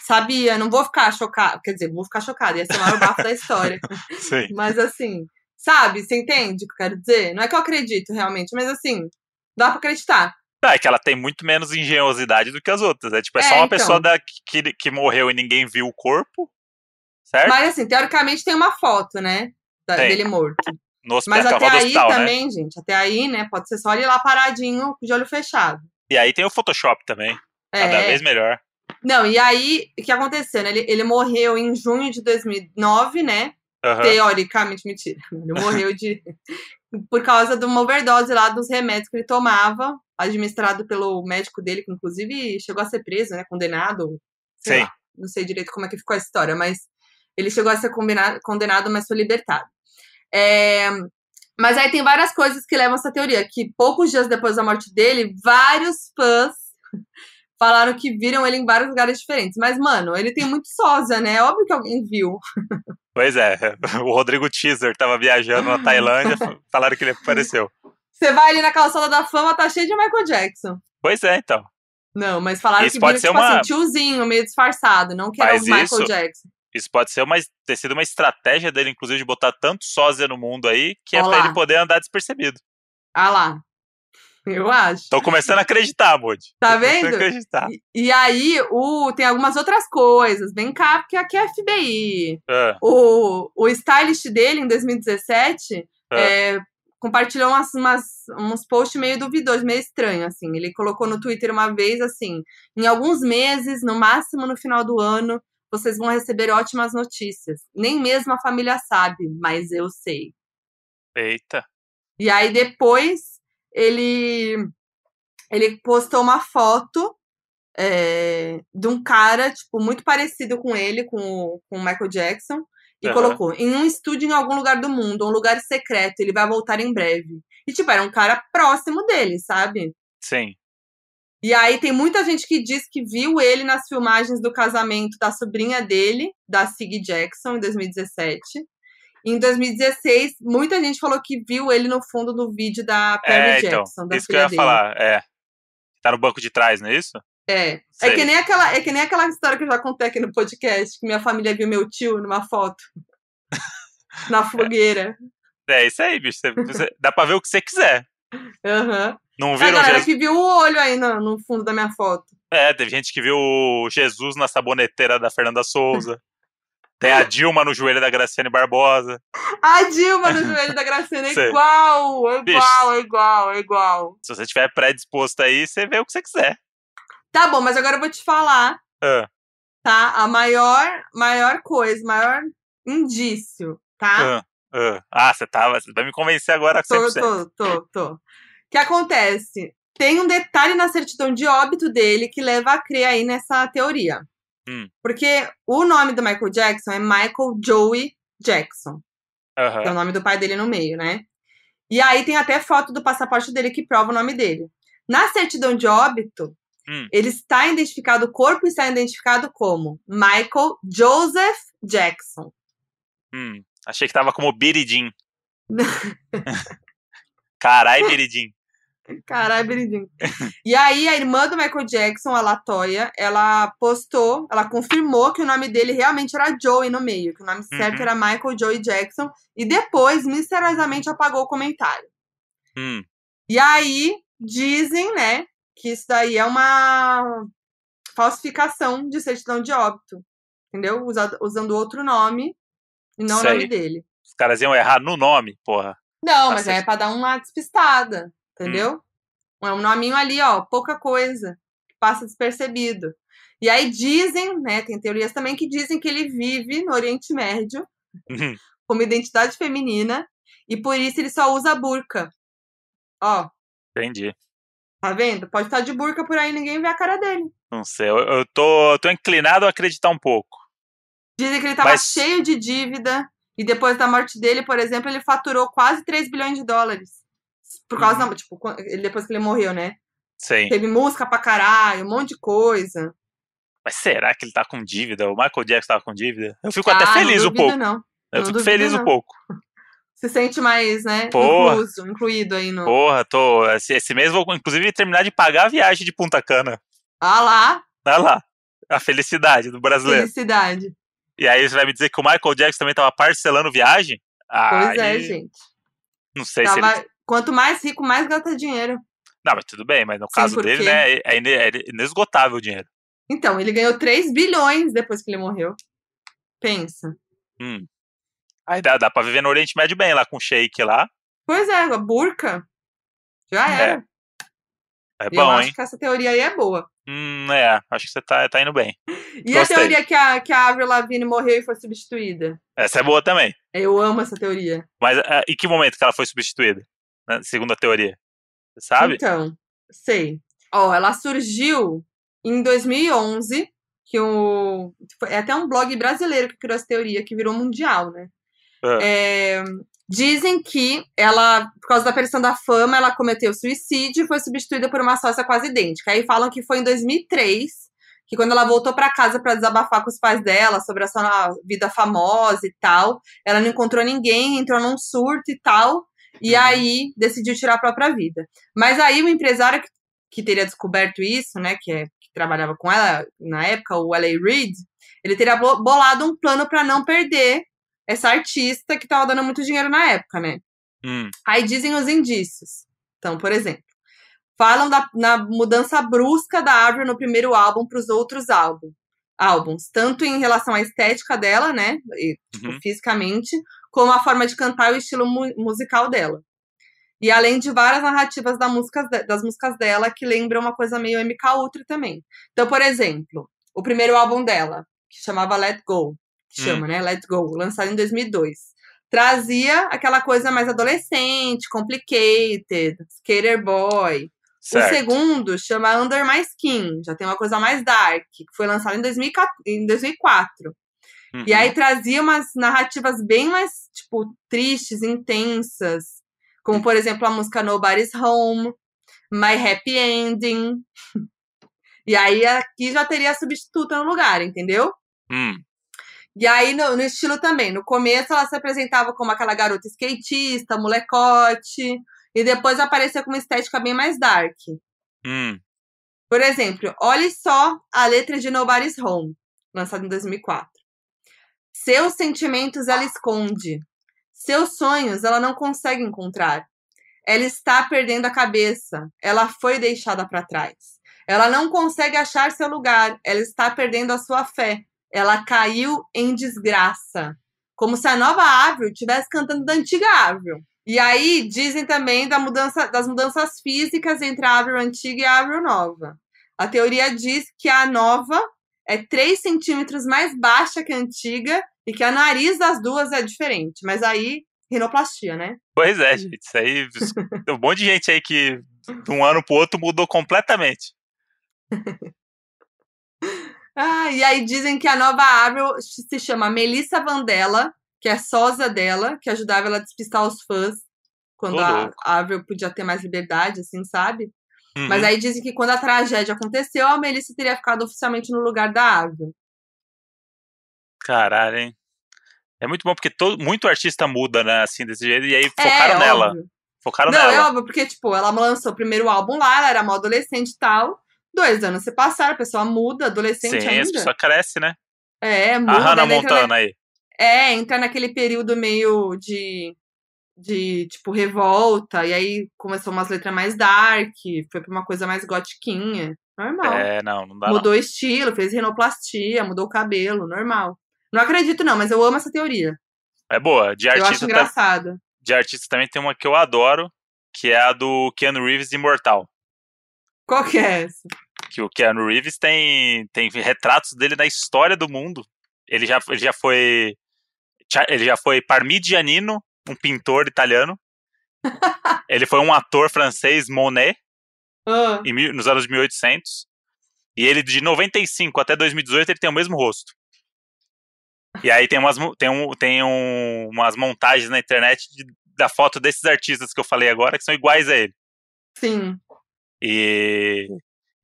Speaker 2: Sabia, não vou ficar chocada. Quer dizer, vou ficar chocada, ia ser o maior bafo da história.
Speaker 1: sim.
Speaker 2: Mas assim, sabe? Você entende o que eu quero dizer? Não é que eu acredito realmente, mas assim, dá pra acreditar.
Speaker 1: Não, é que ela tem muito menos engenhosidade do que as outras. É tipo, é,
Speaker 2: É,
Speaker 1: só uma
Speaker 2: então.
Speaker 1: pessoa da, que, que morreu e ninguém viu o corpo, certo?
Speaker 2: Mas assim, teoricamente tem uma foto, né? da- dele morto.
Speaker 1: no hospital,
Speaker 2: Mas
Speaker 1: aquela
Speaker 2: até aí
Speaker 1: hospital, né?
Speaker 2: também, gente, até aí, né? Pode ser só ele lá paradinho, de olho fechado.
Speaker 1: E aí tem o Photoshop também, cada
Speaker 2: É.
Speaker 1: vez melhor.
Speaker 2: Não, e aí, o que aconteceu, né? Ele, ele morreu em junho de 2009, né?
Speaker 1: Aham.
Speaker 2: Teoricamente, mentira. Ele morreu de por causa de uma overdose lá dos remédios que ele tomava, administrado pelo médico dele, que inclusive chegou a ser preso, né? Condenado. Sei
Speaker 1: Sim.
Speaker 2: lá, não sei direito como é que ficou a história, mas ele chegou a ser condenado, mas foi libertado. É, mas aí tem várias coisas que levam a essa teoria, que poucos dias depois da morte dele, vários fãs falaram que viram ele em vários lugares diferentes. Mas, mano, ele tem muito sósia, né? É óbvio que alguém viu.
Speaker 1: Pois é, o Rodrigo Teaser tava viajando na Tailândia, falaram que ele apareceu.
Speaker 2: Você vai ali na calçada da fama, tá cheio de Michael Jackson.
Speaker 1: Pois é, então.
Speaker 2: Não, mas falaram
Speaker 1: Isso
Speaker 2: que
Speaker 1: pode
Speaker 2: viram,
Speaker 1: ser
Speaker 2: tipo
Speaker 1: uma-
Speaker 2: assim, tiozinho, meio disfarçado, não que era o Michael
Speaker 1: isso-
Speaker 2: Jackson.
Speaker 1: Isso pode ser uma, ter sido uma estratégia dele, inclusive, de botar tanto sósia no mundo aí, que é
Speaker 2: Ó
Speaker 1: pra ele poder andar despercebido.
Speaker 2: Ah lá. Eu acho.
Speaker 1: Tô começando a acreditar, Moody.
Speaker 2: Tá
Speaker 1: Tô
Speaker 2: vendo?
Speaker 1: a acreditar.
Speaker 2: E, e aí, o, tem algumas outras coisas. Vem cá, porque aqui é FBI.
Speaker 1: Ah,
Speaker 2: O, o stylist dele, em 2017,
Speaker 1: Ah.
Speaker 2: é, compartilhou umas, umas, uns posts meio duvidosos, meio estranhos, assim. Ele colocou no Twitter uma vez, assim, em alguns meses, no máximo no final do ano, vocês vão receber ótimas notícias. Nem mesmo a família sabe, mas eu sei.
Speaker 1: eita.
Speaker 2: E aí depois ele ele postou uma foto é, de um cara, tipo, muito parecido com ele, com, o- com o Michael Jackson, e
Speaker 1: Aham.
Speaker 2: colocou em um estúdio em algum lugar do mundo, um lugar secreto, ele vai voltar em breve. E, tipo, era um cara próximo dele, sabe?
Speaker 1: Sim.
Speaker 2: E aí tem muita gente que diz que viu ele nas filmagens do casamento da sobrinha dele, da Sig Jackson, em 2017. Em 2016, muita gente falou que viu ele no fundo do vídeo da Perry
Speaker 1: É, então,
Speaker 2: Jackson, da
Speaker 1: isso que eu ia
Speaker 2: dele.
Speaker 1: falar. É. Tá no banco de trás, não é isso?
Speaker 2: É. É que, nem aquela, é que nem aquela história que eu já contei aqui no podcast, que minha família viu meu tio numa foto. na fogueira.
Speaker 1: É isso aí, bicho. Você- você- dá pra ver o que você quiser.
Speaker 2: Aham.
Speaker 1: Não
Speaker 2: A
Speaker 1: viram
Speaker 2: galera
Speaker 1: Jesus?
Speaker 2: que viu o olho aí no, no fundo da minha foto.
Speaker 1: É, teve gente que viu o Jesus na saboneteira da Fernanda Souza. Tem a Dilma no joelho da Graciane Barbosa.
Speaker 2: A Dilma no joelho da Graciana é igual, é igual, é igual, é igual.
Speaker 1: Se você estiver predisposto aí, você vê o que você quiser.
Speaker 2: Tá bom, mas agora eu vou te falar,
Speaker 1: Ah,
Speaker 2: tá? A maior, maior coisa, maior indício, tá?
Speaker 1: ah, ah. Ah, você tava. Você vai me convencer agora
Speaker 2: Tô,
Speaker 1: 100%.
Speaker 2: tô, tô, tô. O que acontece? Tem um detalhe na certidão de óbito dele que leva a crer aí nessa teoria.
Speaker 1: Hum.
Speaker 2: Porque o nome do Michael Jackson é Michael Joey Jackson.
Speaker 1: Aham.
Speaker 2: Que é o nome do pai dele no meio, né? E aí tem até foto do passaporte dele que prova o nome dele. Na certidão de óbito,
Speaker 1: Hum.
Speaker 2: ele está identificado, o corpo está identificado como Michael Joseph Jackson.
Speaker 1: Hum. Achei que tava como Biridim. Carai, Biridim.
Speaker 2: Caralho, Beridinho. E aí, a irmã do Michael Jackson, a Latoya, ela postou, ela confirmou que o nome dele realmente era Joey no meio, que o nome certo
Speaker 1: Uhum.
Speaker 2: era Michael Joey Jackson, e depois, misteriosamente, apagou o comentário.
Speaker 1: Hum.
Speaker 2: E aí, dizem, né, que isso daí é uma falsificação de certidão de óbito, entendeu? Usa- usando outro nome e não o nome dele.
Speaker 1: Os caras iam errar no nome, porra.
Speaker 2: Não,
Speaker 1: Tá
Speaker 2: mas
Speaker 1: certo.
Speaker 2: é pra dar uma despistada, entendeu? É um nominho ali, ó, pouca coisa, que passa despercebido. E aí dizem, né, tem teorias também que dizem que ele vive no Oriente Médio
Speaker 1: Uhum.
Speaker 2: como identidade feminina e por isso ele só usa burca. Ó,
Speaker 1: Entendi.
Speaker 2: tá vendo? Pode estar de burca por aí, ninguém vê a cara dele.
Speaker 1: Não sei. Eu, eu tô, eu tô inclinado a acreditar um pouco.
Speaker 2: Dizem que ele tava
Speaker 1: Mas-
Speaker 2: cheio de dívida e depois da morte dele, por exemplo, ele faturou quase 3 bilhões de dólares. Por causa
Speaker 1: Uhum.
Speaker 2: da, tipo, depois que ele morreu, né?
Speaker 1: Sim.
Speaker 2: Teve música pra caralho, um monte de coisa.
Speaker 1: Mas será que ele tá com dívida? O Michael Jackson tava com dívida? Eu fico até
Speaker 2: Ah,
Speaker 1: feliz
Speaker 2: não
Speaker 1: um pouco.
Speaker 2: Não.
Speaker 1: Eu
Speaker 2: não
Speaker 1: fico feliz um
Speaker 2: não.
Speaker 1: pouco.
Speaker 2: Se sente mais, né?
Speaker 1: Porra.
Speaker 2: Incluso, incluído aí no.
Speaker 1: Porra, tô. Esse, esse mês vou, inclusive, terminar de pagar a viagem de Punta Cana.
Speaker 2: Ah lá,
Speaker 1: Olha lá. A felicidade do brasileiro.
Speaker 2: felicidade.
Speaker 1: E aí você vai me dizer que o Michael Jackson também tava parcelando viagem?
Speaker 2: Pois é,
Speaker 1: Aí,
Speaker 2: gente.
Speaker 1: Não sei se ele.
Speaker 2: Quanto mais rico, mais gasta dinheiro.
Speaker 1: Não, mas tudo bem, mas no
Speaker 2: Sim,
Speaker 1: caso dele, né, é, é inesgotável o dinheiro.
Speaker 2: Então, ele ganhou 3 bilhões depois que ele morreu. Pensa.
Speaker 1: Hum. Aí dá, dá pra viver no Oriente Médio bem lá com o Sheik lá.
Speaker 2: Pois é, a burca. Já
Speaker 1: É,
Speaker 2: era.
Speaker 1: É
Speaker 2: Eu
Speaker 1: bom,
Speaker 2: acho
Speaker 1: hein?
Speaker 2: que essa teoria aí é boa.
Speaker 1: Hum, é, acho que você tá, tá indo bem.
Speaker 2: E a
Speaker 1: Gostei.
Speaker 2: teoria que a, que a Avril Lavigne morreu e foi substituída?
Speaker 1: Essa é boa também.
Speaker 2: Eu amo essa teoria.
Speaker 1: Mas ah, em que momento que ela foi substituída? Né, Segundo a teoria. Você sabe?
Speaker 2: Então, sei. Ó, ela surgiu em 2011, que o é até um blog brasileiro que criou essa teoria, que virou mundial, né?
Speaker 1: Ah.
Speaker 2: É, dizem que ela, por causa da pressão da fama, ela cometeu suicídio e foi substituída por uma sócia quase idêntica. Aí falam que foi em 2003, que quando ela voltou pra casa pra desabafar com os pais dela sobre a sua vida famosa e tal, ela não encontrou ninguém, entrou num surto e tal, e
Speaker 1: Uhum.
Speaker 2: aí decidiu tirar a própria vida. Mas aí o empresário que, que teria descoberto isso, né, que, é, que trabalhava com ela na época, o L.A. Reid, ele teria bo- bolado um plano pra não perder essa artista que tava dando muito dinheiro na época, né?
Speaker 1: Hum,
Speaker 2: Aí dizem os indícios. Então, por exemplo, falam da na mudança brusca da Avril no primeiro álbum para os outros álbum, álbuns, tanto em relação à estética dela, né, e, tipo,
Speaker 1: Uhum.
Speaker 2: fisicamente, como a forma de cantar e o estilo mu- musical dela. E além de várias narrativas da música, das músicas dela que lembram uma coisa meio MK Ultra também. Então, por exemplo, o primeiro álbum dela, que chamava Let Go, que
Speaker 1: Hum.
Speaker 2: chama, né, Let Go, lançado em 2002 trazia aquela coisa mais adolescente, complicated, skater boy.
Speaker 1: certo.
Speaker 2: O segundo chama Under My Skin, já tem uma coisa mais dark, que foi lançado em 2004. Em 2004. E
Speaker 1: Uhum.
Speaker 2: aí trazia umas narrativas bem mais, tipo, tristes, intensas, como, por exemplo, a música Nobody's Home, My Happy Ending. E aí aqui já teria a substituta no lugar, entendeu?
Speaker 1: Hum,
Speaker 2: E aí, no, no estilo também, no começo ela se apresentava como aquela garota skatista, molecote, e depois aparecia com uma estética bem mais dark.
Speaker 1: hum,
Speaker 2: Por exemplo, olhe só a letra de Nobody's Home, lançada em 2004. Seus sentimentos ela esconde. Seus sonhos ela não consegue encontrar. Ela está perdendo a cabeça. Ela foi deixada para trás. Ela não consegue achar seu lugar. Ela está perdendo a sua fé. Ela caiu em desgraça. Como se a nova Avril estivesse cantando da antiga Avril. E aí dizem também da mudança, das mudanças físicas entre a Avril antiga e a Avril nova. A teoria diz que a nova é 3 centímetros mais baixa que a antiga e que a nariz das duas é diferente. Mas aí, rinoplastia, né?
Speaker 1: Pois é, gente. Isso aí. Tem um monte de gente aí que de um ano pro outro mudou completamente.
Speaker 2: Ah, e aí dizem que a nova Avril se chama Melissa Vandella, que é sósia dela, que ajudava ela a despistar os fãs quando a a Avril podia ter mais liberdade, assim, sabe?
Speaker 1: Uhum.
Speaker 2: Mas aí dizem que quando a tragédia aconteceu, a Melissa teria ficado oficialmente no lugar da Avril.
Speaker 1: Caralho, hein? É muito bom porque todo, muito artista muda, né? Assim, desse jeito. E aí focaram nela.
Speaker 2: É, óbvio.
Speaker 1: Focaram
Speaker 2: Não, é
Speaker 1: nela.
Speaker 2: óbvio, porque, tipo, ela lançou o primeiro álbum lá, ela era uma adolescente e tal. Dois anos se passaram, a pessoa muda, adolescente
Speaker 1: Sim,
Speaker 2: ainda.
Speaker 1: as pessoas crescem, né?
Speaker 2: É, muda.
Speaker 1: A Hannah
Speaker 2: na-
Speaker 1: Montana aí.
Speaker 2: É, entra naquele período meio de, de, tipo, revolta, e aí começou umas letras mais dark, foi pra uma coisa mais gotiquinha. Normal.
Speaker 1: É, não, não dá
Speaker 2: mudou o estilo, fez rinoplastia, mudou o cabelo, normal. Não acredito, não, mas eu amo essa teoria.
Speaker 1: É boa. De
Speaker 2: eu acho
Speaker 1: artista,
Speaker 2: engraçado.
Speaker 1: de artista também tem uma que eu adoro, que é a do Keanu Reeves Imortal.
Speaker 2: Qual que é essa?
Speaker 1: Que o Keanu Reeves tem, tem retratos dele na história do mundo. Ele já, ele já foi. Ele já foi parmigianino, um pintor italiano. ele foi um ator francês, Monet.
Speaker 2: Ah,
Speaker 1: em nos anos 1800. E ele, de 95 até 2018, ele tem o mesmo rosto. E aí tem umas, tem um, tem um, umas montagens na internet de- da foto desses artistas que eu falei agora, que são iguais a ele.
Speaker 2: sim.
Speaker 1: E,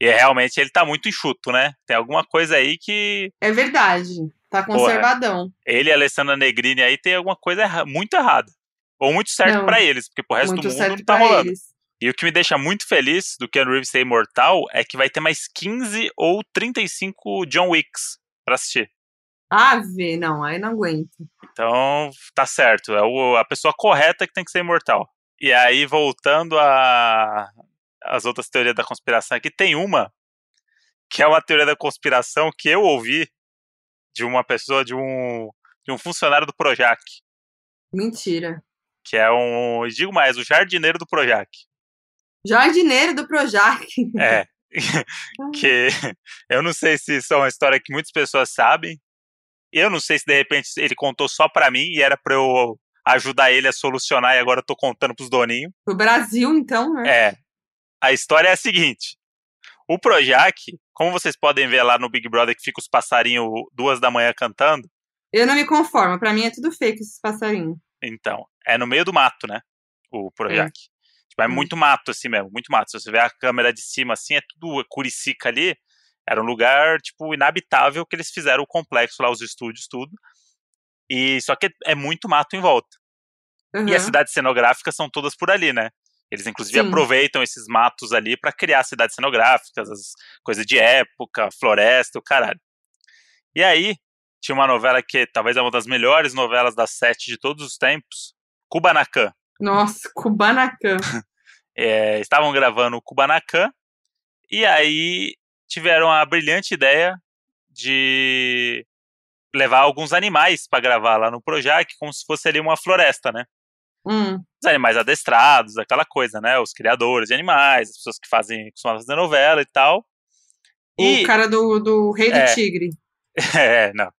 Speaker 1: e realmente ele tá muito enxuto, né? Tem alguma coisa aí que
Speaker 2: É verdade. Tá conservadão.
Speaker 1: ele e a Alessandra Negrini aí tem alguma coisa erra- muito errada. Ou muito certo pra eles, porque pro resto do mundo não tá rolando.
Speaker 2: eles.
Speaker 1: E o que me deixa muito feliz do Keanu Reeves ser imortal é que vai ter mais 15 ou 35 John Wicks pra assistir.
Speaker 2: Ave, não, aí não aguento.
Speaker 1: Então, tá certo. É o- a pessoa correta que tem que ser imortal. E aí, voltando a as outras teorias da conspiração aqui, tem uma que é uma teoria da conspiração que eu ouvi de uma pessoa, de um, de um funcionário do Projac,
Speaker 2: Mentira.
Speaker 1: que é um, digo mais, o jardineiro do Projac.
Speaker 2: Jardineiro do Projac.
Speaker 1: É. que eu não sei se isso é uma história que muitas pessoas sabem. Eu não sei se de repente ele contou só pra mim e era pra eu ajudar ele a solucionar e agora eu tô contando pros doninhos.
Speaker 2: O Brasil, então, né?
Speaker 1: É. A história é a seguinte: o Projac, como vocês podem ver lá no Big Brother que fica os passarinhos duas da manhã cantando,
Speaker 2: Eu não me conformo. Pra mim é tudo fake esses passarinhos.
Speaker 1: então, é no meio do mato, né? O Projac. Tipo, é muito mato assim mesmo, muito mato. Se você ver a câmera de cima assim, é tudo curicica ali. Era um lugar, tipo, inabitável que eles fizeram o complexo lá, os estúdios, tudo. E só que é muito mato em volta.
Speaker 2: Uhum.
Speaker 1: E as cidades cenográficas são todas por ali, né? Eles, inclusive,
Speaker 2: Sim.
Speaker 1: aproveitam esses matos ali pra criar cidades cenográficas, as coisas de época, floresta, o caralho. E aí, tinha uma novela que talvez é uma das melhores novelas das sete de todos os tempos, Kubanacan.
Speaker 2: Nossa, Kubanacan.
Speaker 1: É, estavam gravando Kubanacan, e aí tiveram a brilhante ideia de levar alguns animais pra gravar lá no Projac, como se fosse ali uma floresta, né?
Speaker 2: Hum,
Speaker 1: os animais adestrados, aquela coisa, né? Os criadores de animais, as pessoas que fazem, costumam fazer novela e tal. E,
Speaker 2: O cara do, do Rei do
Speaker 1: É.
Speaker 2: Tigre.
Speaker 1: é, não,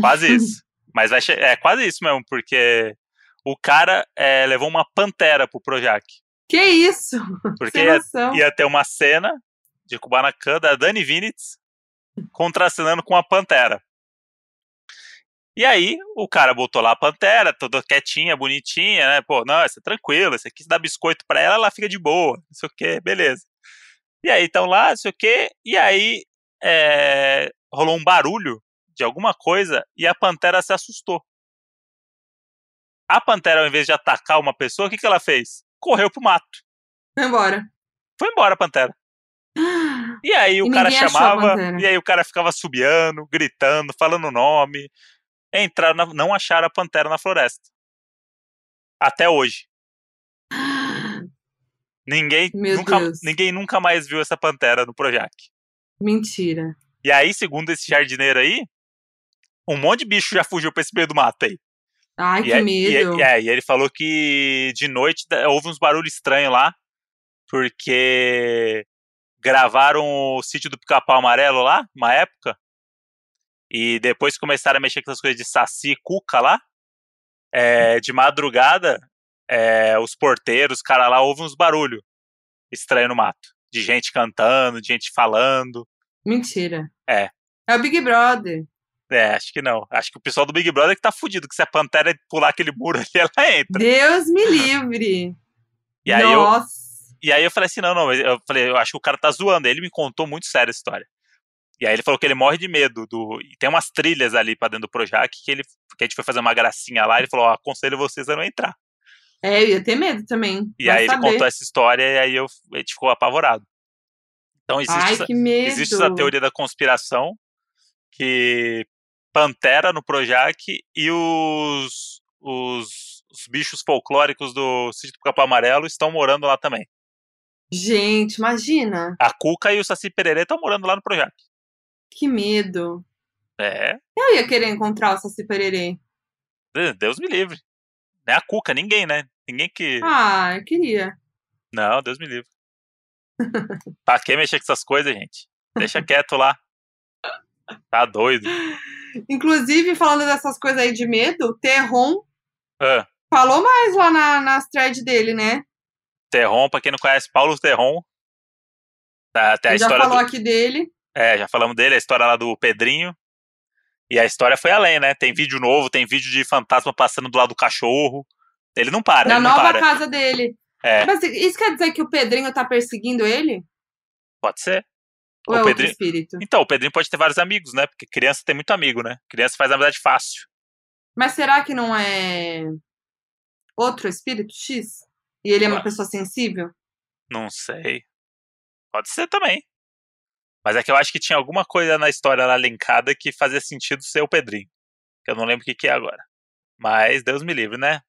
Speaker 1: quase isso. Mas vai é quase isso mesmo, porque o cara é, levou uma pantera pro Projac.
Speaker 2: Que isso?
Speaker 1: Porque ia, ia ter uma cena de Kubanacan da Dani Vinitz contracenando com a pantera. E aí, o cara botou lá a pantera, toda quietinha, bonitinha, né? Pô, não, isso é tranquilo, isso aqui se dá biscoito pra ela, ela fica de boa, não sei o que, beleza. E aí, então lá, não sei o que, e aí é, rolou um barulho de alguma coisa e a pantera se assustou. A pantera, ao invés de atacar uma pessoa, o que, que ela fez? Correu pro mato.
Speaker 2: Vai embora.
Speaker 1: Foi embora a pantera. E aí o
Speaker 2: E
Speaker 1: cara chamava, e aí o cara ficava subiando, gritando, falando o nome. Entraram, na- não acharam a pantera na floresta. Até hoje. Ninguém
Speaker 2: Meu
Speaker 1: nunca,
Speaker 2: Deus.
Speaker 1: ninguém nunca mais viu essa pantera no Projac.
Speaker 2: Mentira.
Speaker 1: E aí, segundo esse jardineiro aí, um monte de bicho já fugiu pra esse meio do mato aí.
Speaker 2: Ai,
Speaker 1: E,
Speaker 2: que
Speaker 1: aí-
Speaker 2: medo.
Speaker 1: e, é, e ele falou que de noite houve uns barulhos estranhos lá, porque gravaram o sítio do Pica-Pau Amarelo lá, uma época, e depois começaram a mexer com essas coisas de saci e cuca lá, é, de madrugada, é, os porteiros, cara lá, houve uns barulhos estranhos no mato, de gente cantando, de gente falando.
Speaker 2: Mentira.
Speaker 1: É.
Speaker 2: É o Big Brother.
Speaker 1: É, acho que não. Acho que o pessoal do Big Brother que tá fudido, que se a Pantera pular aquele muro ali, ela entra.
Speaker 2: Deus me livre.
Speaker 1: E aí
Speaker 2: Nossa.
Speaker 1: eu, e aí eu falei assim, não, não, eu falei, eu acho que o cara tá zoando. Ele me contou muito sério a história. E aí ele falou que ele morre de medo do. E tem umas trilhas ali pra dentro do Projac que ele. Que a gente foi fazer uma gracinha lá, ele falou, ó, aconselho vocês a não entrar.
Speaker 2: É, eu ia ter medo também.
Speaker 1: E aí ele
Speaker 2: saber.
Speaker 1: contou essa história e aí eu, a gente ficou apavorado. Então existe,
Speaker 2: Ai,
Speaker 1: essa,
Speaker 2: que medo.
Speaker 1: existe essa teoria da conspiração que Pantera no Projac e os, os, os bichos folclóricos do Sítio do Capão Amarelo estão morando lá também.
Speaker 2: Gente, imagina.
Speaker 1: A Cuca e o Saci Pererê estão morando lá no Projac.
Speaker 2: Que medo.
Speaker 1: É,
Speaker 2: Eu ia querer encontrar o Saci Pererê.
Speaker 1: Deus me livre. Não é a Cuca, ninguém, né? Ninguém que.
Speaker 2: Ah, eu queria.
Speaker 1: Não, Deus me livre. pra que mexer com essas coisas, gente? Deixa quieto lá. Tá doido.
Speaker 2: Inclusive, falando dessas coisas aí de medo, Terron
Speaker 1: Ah,
Speaker 2: falou mais lá na, nas threads dele, né?
Speaker 1: Terron, pra quem não conhece, Paulo Terron. Tá, Até a
Speaker 2: já
Speaker 1: história
Speaker 2: falou
Speaker 1: do.
Speaker 2: aqui dele.
Speaker 1: É, já falamos dele, a história lá do Pedrinho. E a história foi além, né? Tem vídeo novo, tem vídeo de fantasma passando do lado do cachorro. Ele não para,
Speaker 2: na nova
Speaker 1: para.
Speaker 2: casa dele.
Speaker 1: É,
Speaker 2: Mas isso quer dizer que o Pedrinho tá perseguindo ele?
Speaker 1: pode ser.
Speaker 2: Ou
Speaker 1: O
Speaker 2: é outro
Speaker 1: Pedrinho-
Speaker 2: espírito?
Speaker 1: Então, o Pedrinho pode ter vários amigos, né? Porque criança tem muito amigo, né? Criança faz amizade fácil.
Speaker 2: Mas será que não é outro espírito X? E ele é uma pessoa sensível?
Speaker 1: Não sei. Pode ser também. Mas é que eu acho que tinha alguma coisa na história lá linkada que fazia sentido ser o Pedrinho. Que eu não lembro o que, que é agora. Mas Deus me livre, né?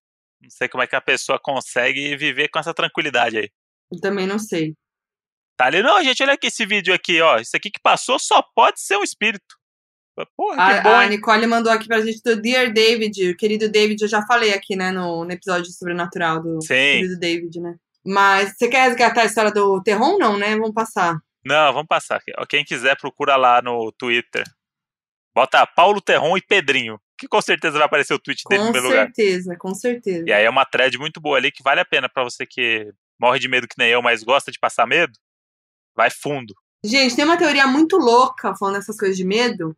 Speaker 1: Não sei como é que a pessoa consegue viver com essa tranquilidade aí.
Speaker 2: Eu também não sei.
Speaker 1: Tá ali, não, gente, olha aqui esse vídeo aqui, ó. Isso aqui que passou só pode ser um espírito. Porra, que
Speaker 2: A,
Speaker 1: bom,
Speaker 2: a
Speaker 1: hein?
Speaker 2: Nicole mandou aqui pra gente do Dear David, o querido David, eu já falei aqui, né, no, no episódio sobrenatural do
Speaker 1: Sim.
Speaker 2: querido David, né? Mas você quer resgatar a história do Terron? Não, né? Vamos passar.
Speaker 1: Não, vamos passar Quem quiser, procura lá no Twitter. Bota Paulo Terron e Pedrinho. Que com certeza vai aparecer o tweet dele
Speaker 2: Com
Speaker 1: no primeiro lugar.
Speaker 2: certeza, com certeza.
Speaker 1: E aí é uma thread muito boa ali que vale a pena pra você que morre de medo que nem eu, mas gosta de passar medo. Vai fundo.
Speaker 2: Gente, tem uma teoria muito louca falando essas coisas de medo,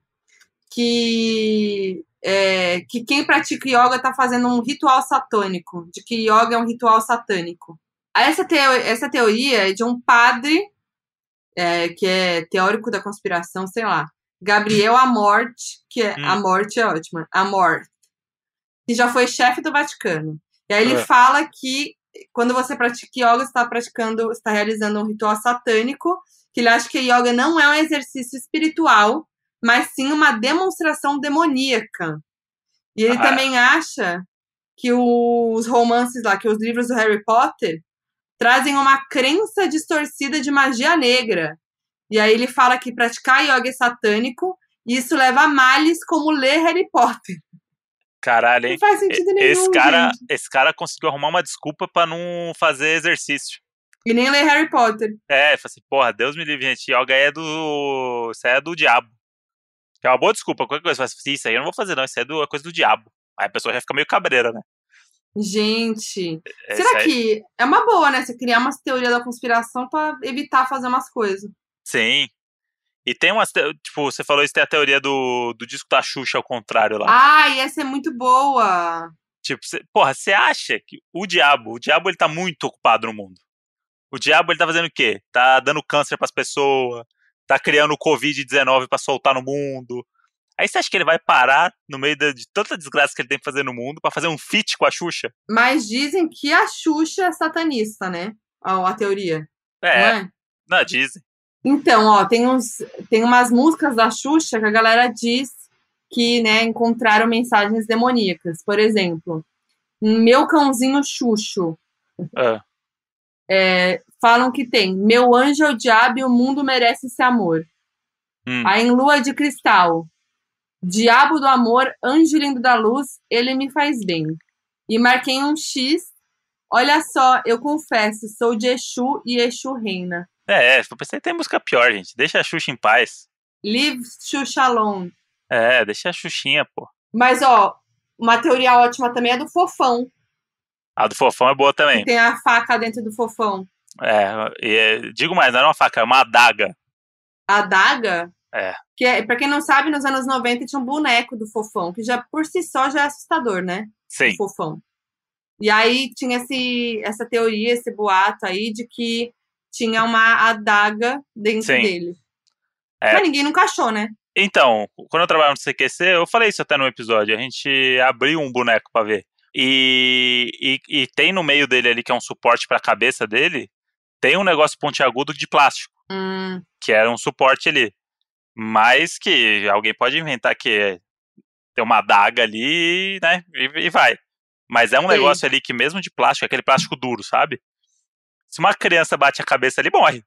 Speaker 2: que é, que quem pratica yoga tá fazendo um ritual satânico, de que yoga é um ritual satânico. Essa, teo essa teoria é de um padre é, que é teórico da conspiração, sei lá, Gabriel Amorte, que é
Speaker 1: Hum.
Speaker 2: a morte é ótima, Amorte, que já foi chefe do Vaticano. E aí ele
Speaker 1: É.
Speaker 2: fala que quando você pratica yoga, você está praticando, está realizando um ritual satânico, que ele acha que yoga não é um exercício espiritual, mas sim uma demonstração demoníaca. E ele
Speaker 1: Ah.
Speaker 2: também acha que os romances lá, que os livros do Harry Potter, trazem uma crença distorcida de magia negra. E aí ele fala que praticar yoga é satânico, e isso leva a males como ler Harry Potter.
Speaker 1: Caralho, hein?
Speaker 2: Não faz sentido nenhum,
Speaker 1: Esse cara,
Speaker 2: gente.
Speaker 1: esse cara conseguiu arrumar uma desculpa pra não fazer exercício.
Speaker 2: E nem ler Harry Potter.
Speaker 1: É, falei assim, porra, Deus me livre, gente. Yoga é do. Isso aí é do diabo. Que é uma boa desculpa. Qualquer coisa, você fala assim, isso aí eu não vou fazer, não. Isso aí é do- é coisa do diabo. Aí a pessoa já fica meio cabreira, né?
Speaker 2: Gente,
Speaker 1: É,
Speaker 2: será
Speaker 1: aí-
Speaker 2: que é uma boa, né? Você criar umas teorias da conspiração pra evitar fazer umas coisas.
Speaker 1: Sim. E tem umas. Tipo, você falou isso, tem a teoria do, do disco da Xuxa ao contrário lá.
Speaker 2: Ai, essa é muito boa.
Speaker 1: Tipo, cê, porra, você acha que o diabo, o diabo ele tá muito ocupado no mundo. O diabo ele tá fazendo o quê? Tá dando câncer pras pessoas, tá criando o Covid-19 pra soltar no mundo. Aí você acha que ele vai parar no meio de, de tanta desgraça que ele tem pra fazer no mundo pra fazer um feat com a Xuxa?
Speaker 2: Mas dizem que a Xuxa é satanista, né? A, a teoria.
Speaker 1: É,
Speaker 2: Não é?
Speaker 1: não, dizem.
Speaker 2: Então, ó, tem, uns, tem umas músicas da Xuxa que a galera diz que, né, encontraram mensagens demoníacas. Por exemplo, Meu Cãozinho Xuxo.
Speaker 1: Ah,
Speaker 2: É, falam que tem Meu Anjo é o Diabo e o Mundo Merece Esse Amor.
Speaker 1: hum.
Speaker 2: Aí em Lua de Cristal. Diabo do Amor, Anjo Lindo da Luz, Ele Me Faz Bem. E marquei um X. Olha só, eu confesso, sou de Exu e Exu reina.
Speaker 1: É, eu pensei que tem música pior, gente. Deixa a Xuxa em paz.
Speaker 2: Live Xuxa Alone.
Speaker 1: É, deixa a Xuxinha, pô.
Speaker 2: Mas, ó, uma teoria ótima também é do fofão.
Speaker 1: A do Fofão é boa
Speaker 2: Que
Speaker 1: também.
Speaker 2: tem a faca dentro do fofão.
Speaker 1: É, e, é, digo mais, não é uma faca, é uma adaga.
Speaker 2: Adaga?
Speaker 1: É.
Speaker 2: Que é, pra quem não sabe, nos anos 90 tinha um boneco do fofão, que já por si só já é assustador, né?
Speaker 1: Sim.
Speaker 2: O fofão. E aí tinha esse, essa teoria, esse boato aí de que tinha uma adaga dentro
Speaker 1: Sim.
Speaker 2: dele.
Speaker 1: É.
Speaker 2: Mas ninguém nunca achou, né?
Speaker 1: Então, quando eu trabalhava no CQC, eu falei isso até no episódio. A gente abriu um boneco pra ver. E, e, e tem no meio dele ali, que é um suporte pra cabeça dele, tem um negócio pontiagudo de plástico,
Speaker 2: Hum,
Speaker 1: que era um suporte ali. Mas que alguém pode inventar que tem uma adaga ali, né? E, e vai. Mas é um
Speaker 2: Sim.
Speaker 1: negócio ali que, mesmo de plástico, é aquele plástico duro, sabe? Se uma criança bate a cabeça ali, morre.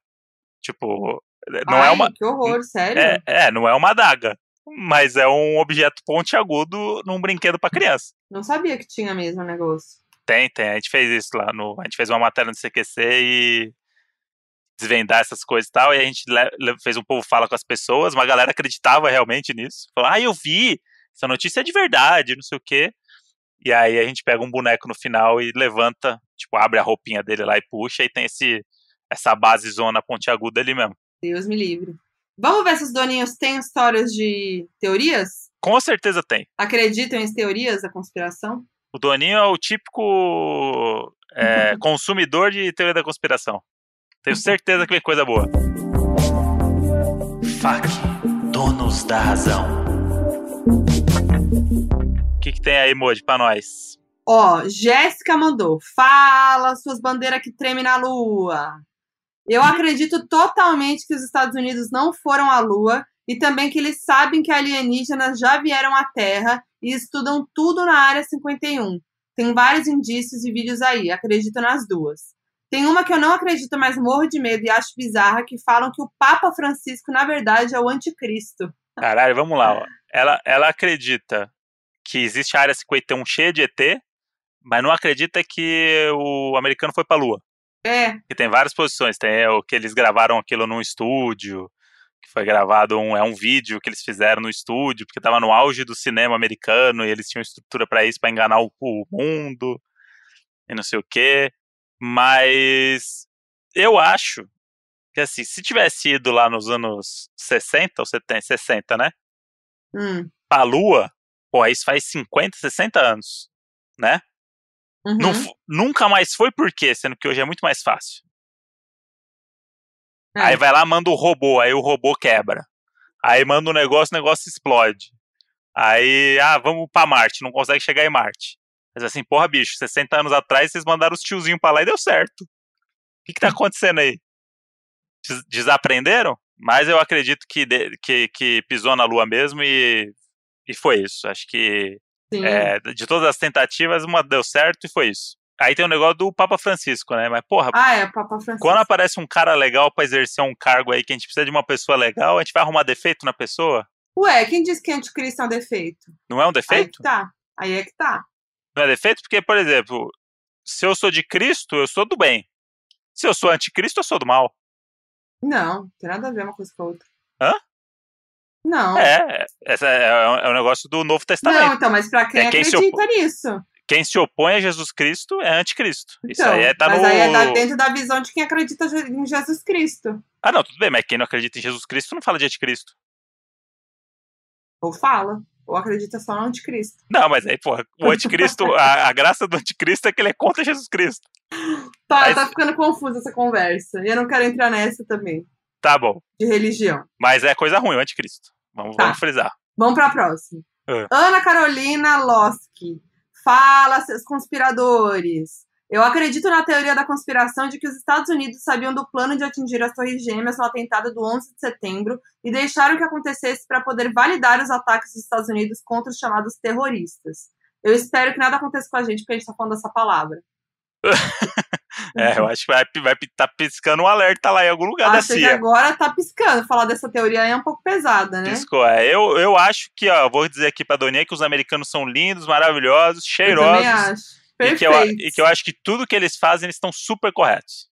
Speaker 1: Tipo, não é
Speaker 2: ai,
Speaker 1: uma.
Speaker 2: Que horror, sério?
Speaker 1: É, é, não é uma adaga. Mas é um objeto pontiagudo num brinquedo pra criança.
Speaker 2: Não sabia que tinha mesmo o negócio.
Speaker 1: Tem, tem. A gente fez isso lá no. A gente fez uma matéria no CQC e desvendar essas coisas e tal. E a gente fez um povo fala com as pessoas, uma galera acreditava realmente nisso. Falou, ah, eu vi, essa notícia é de verdade, não sei o quê. E aí a gente pega um boneco no final e levanta, tipo, abre a roupinha dele lá e puxa, e tem esse, essa base zona pontiaguda ali mesmo.
Speaker 2: Deus me livre. Vamos ver se os doninhos têm histórias de teorias?
Speaker 1: Com certeza tem.
Speaker 2: Acreditam em teorias da conspiração?
Speaker 1: O Doninho é o típico é, consumidor de teoria da conspiração. Tenho certeza que vem coisa boa. FAC, donos da razão. O que, que tem aí, Moji, pra nós?
Speaker 2: Ó, Jéssica mandou. Fala suas bandeiras que tremem na lua. Eu acredito totalmente que os Estados Unidos não foram à lua e também que eles sabem que alienígenas já vieram à Terra e estudam tudo na área 51. Tem vários indícios e vídeos aí, acredito nas duas. Tem uma que eu não acredito, mas morro de medo e acho bizarra, que falam que o Papa Francisco, na verdade, é o anticristo.
Speaker 1: Caralho, vamos lá. Ó. Ela, ela acredita que existe a área 51 cheia de ET, mas não acredita que o americano foi pra lua.
Speaker 2: É,
Speaker 1: que tem várias posições. Tem o que eles gravaram aquilo num estúdio, que foi gravado um, é um vídeo que eles fizeram no estúdio, porque tava no auge do cinema americano e eles tinham estrutura para isso, para enganar o, o mundo e não sei o quê. Mas eu acho que assim, se tivesse ido lá nos anos 60 ou 70, 60, né?
Speaker 2: hum,
Speaker 1: Pra lua, pô, isso faz 50, 60 anos, né?
Speaker 2: uhum.
Speaker 1: Não nunca mais foi por quê? Sendo que hoje é muito mais fácil.
Speaker 2: É.
Speaker 1: Aí vai lá, manda o robô, aí o robô quebra. Aí manda um negócio, o negócio explode. Aí, ah, vamos pra Marte, não consegue chegar em Marte. Mas assim, porra, bicho, 60 anos atrás vocês mandaram os tiozinhos pra lá e deu certo. O que que tá acontecendo aí? Des- Desaprenderam? Mas eu acredito que, que, que pisou na lua mesmo e, e foi isso. Acho que é, de todas as tentativas, uma deu certo e foi isso. Aí tem o negócio do Papa Francisco, né? Mas, porra,
Speaker 2: Ah, é, Papa Francisco.
Speaker 1: quando aparece um cara legal pra exercer um cargo aí que a gente precisa de uma pessoa legal, a gente vai arrumar defeito na pessoa?
Speaker 2: Ué, quem disse que anticristo é um defeito?
Speaker 1: Não é um
Speaker 2: Aí
Speaker 1: defeito?
Speaker 2: que tá. Aí é que tá.
Speaker 1: Não é defeito porque, por exemplo, se eu sou de Cristo, eu sou do bem. Se eu sou anticristo, eu sou do mal.
Speaker 2: Não, não tem nada a ver uma coisa com a outra.
Speaker 1: Hã?
Speaker 2: Não.
Speaker 1: É, essa é, é um negócio do Novo
Speaker 2: Não,
Speaker 1: Testamento.
Speaker 2: então, mas pra quem,
Speaker 1: É quem
Speaker 2: acredita nisso?
Speaker 1: Quem se opõe a Jesus Cristo é anticristo. Isso
Speaker 2: Então,
Speaker 1: aí é, tá
Speaker 2: mas
Speaker 1: no.
Speaker 2: aí é dentro da visão de quem acredita em Jesus Cristo.
Speaker 1: Ah, não, tudo bem, mas quem não acredita em Jesus Cristo não fala de anticristo.
Speaker 2: Ou fala. Ou acredita só no anticristo.
Speaker 1: Não, mas aí, porra, o anticristo, a, a graça do anticristo é que ele é contra Jesus Cristo.
Speaker 2: Tá,
Speaker 1: Mas-
Speaker 2: tá ficando confusa essa conversa. E eu não quero entrar nessa também.
Speaker 1: Tá bom.
Speaker 2: De religião.
Speaker 1: Mas é coisa ruim o anticristo. Vamos,
Speaker 2: Tá.
Speaker 1: vamos frisar.
Speaker 2: Vamos pra próxima.
Speaker 1: Ah.
Speaker 2: Ana Carolina Loski. Fala, seus conspiradores. Eu acredito na teoria da conspiração de que os Estados Unidos sabiam do plano de atingir as Torres Gêmeas no atentado do 11 de setembro e deixaram que acontecesse para poder validar os ataques dos Estados Unidos contra os chamados terroristas. Eu espero que nada aconteça com a gente, porque a gente tá falando dessa palavra.
Speaker 1: É, eu acho que vai, vai tá piscando um alerta lá em algum lugar da
Speaker 2: Acho que
Speaker 1: CIA.
Speaker 2: agora tá piscando. Falar dessa teoria aí é um pouco pesada, né?
Speaker 1: Piscou. É, eu, eu acho que, ó, vou dizer aqui pra Doninha que os americanos são lindos, maravilhosos,
Speaker 2: Eu também
Speaker 1: cheirosos.
Speaker 2: Acho.
Speaker 1: E que, eu,
Speaker 2: Perfeito.
Speaker 1: e que eu acho que tudo que eles fazem, eles estão super corretos.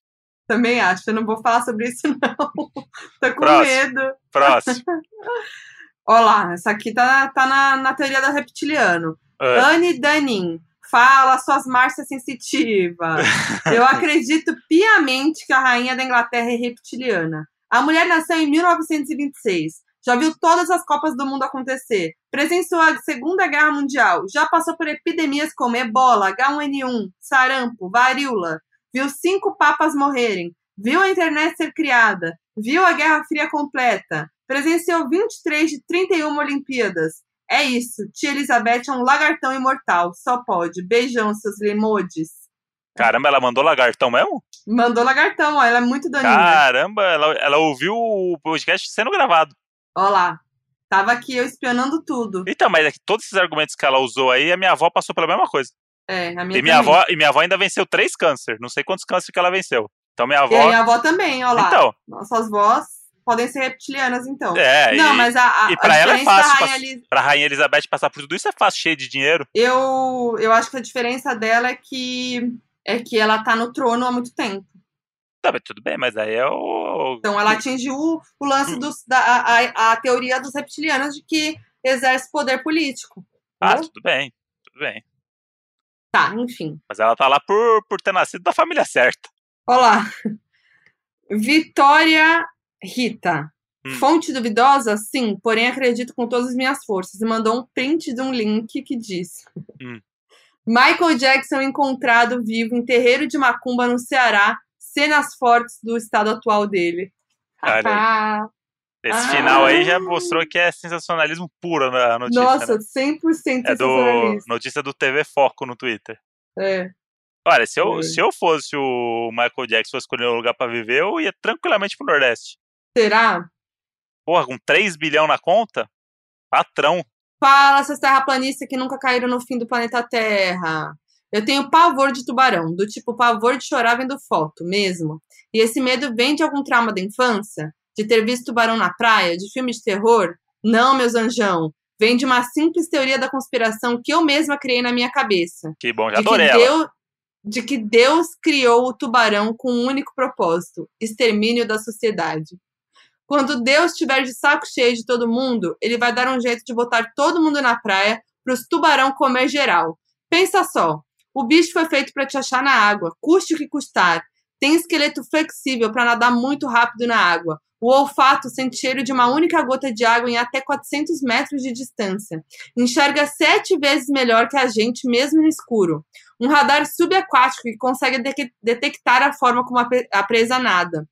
Speaker 2: Também acho. Eu não vou falar sobre isso, não. Tô com
Speaker 1: Próximo.
Speaker 2: medo.
Speaker 1: Próximo.
Speaker 2: Olha lá, essa aqui tá, tá na, na teoria do reptiliano.
Speaker 1: Ah,
Speaker 2: Anne Danin. Fala suas marchas sensitivas. Eu acredito piamente que a rainha da Inglaterra é reptiliana. A mulher nasceu em 1926. Já viu todas as Copas do Mundo acontecer. Presenciou a Segunda Guerra Mundial. Já passou por epidemias como ebola, H1N1, sarampo, varíola. Viu cinco papas morrerem. Viu a internet ser criada. Viu a Guerra Fria completa. Presenciou 23 de 31 Olimpíadas. É isso. Tia Elizabeth é um lagartão imortal. Só pode. Beijão, seus limodes.
Speaker 1: Caramba, ela mandou lagartão mesmo?
Speaker 2: Mandou lagartão, ó. Ela é muito daninha.
Speaker 1: Caramba, ela, ela ouviu o podcast sendo gravado.
Speaker 2: Ó lá. Tava aqui eu espionando tudo.
Speaker 1: Então, mas é que todos esses argumentos que ela usou aí, a minha avó passou pela mesma coisa.
Speaker 2: É, a minha
Speaker 1: E minha,
Speaker 2: também.
Speaker 1: avó, e minha avó ainda venceu três câncer. Não sei quantos cânceres que ela venceu. Então minha
Speaker 2: E a
Speaker 1: avó.
Speaker 2: minha avó também, ó lá.
Speaker 1: Então,
Speaker 2: Nossas vós podem ser reptilianas, então.
Speaker 1: é.
Speaker 2: Não,
Speaker 1: e,
Speaker 2: mas a, a,
Speaker 1: e pra
Speaker 2: a
Speaker 1: ela é fácil
Speaker 2: Rainha Elis-
Speaker 1: Pra Rainha Elizabeth passar por tudo isso é fácil, cheio de dinheiro.
Speaker 2: eu, eu acho que a diferença dela é que é que ela tá no trono há muito tempo.
Speaker 1: Tá, mas tudo bem, mas aí é o.
Speaker 2: Então ela atingiu o, o lance dos, da a, a, teoria dos reptilianos de que exerce poder político.
Speaker 1: Ah,
Speaker 2: entendeu?
Speaker 1: tudo bem, tudo bem.
Speaker 2: Tá, enfim.
Speaker 1: Mas ela tá lá por, por ter nascido da família certa.
Speaker 2: Olha lá. Vitória Rita.
Speaker 1: Hum.
Speaker 2: Fonte duvidosa? Sim, porém acredito com todas as minhas forças. E mandou um print de um link que diz:
Speaker 1: Hum.
Speaker 2: Michael Jackson encontrado vivo em terreiro de Macumba, no Ceará. Cenas fortes do estado atual dele.
Speaker 1: Olha
Speaker 2: Ah,
Speaker 1: Esse final aí já mostrou que é sensacionalismo puro na notícia.
Speaker 2: nossa,
Speaker 1: né?
Speaker 2: 100%
Speaker 1: É do notícia do TV Foco no Twitter.
Speaker 2: É.
Speaker 1: Olha, se eu,
Speaker 2: É.
Speaker 1: se eu fosse o Michael Jackson fosse escolher um lugar pra viver, eu ia tranquilamente pro Nordeste.
Speaker 2: Será?
Speaker 1: Porra, com 3 bilhão na conta? Patrão.
Speaker 2: Fala, seus terraplanistas que nunca caíram no fim do planeta Terra. Eu tenho pavor de tubarão, do tipo pavor de chorar vendo foto, mesmo. E esse medo vem de algum trauma da infância? De ter visto tubarão na praia? De filme de terror? Não, meus anjão. Vem de uma simples teoria da conspiração que eu mesma criei na minha cabeça.
Speaker 1: Que bom, já
Speaker 2: De que,
Speaker 1: adorei ela.
Speaker 2: De que Deus criou o tubarão com um único propósito: extermínio da sociedade. Quando Deus estiver de saco cheio de todo mundo, ele vai dar um jeito de botar todo mundo na praia para os tubarão comer geral. Pensa só: o bicho foi feito para te achar na água, custe o que custar. Tem esqueleto flexível para nadar muito rápido na água. O olfato sente cheiro de uma única gota de água em até 400 metros de distância. Enxerga sete vezes melhor que a gente, mesmo no escuro. Um radar subaquático que consegue de- detectar a forma como a, pre- a presa nada.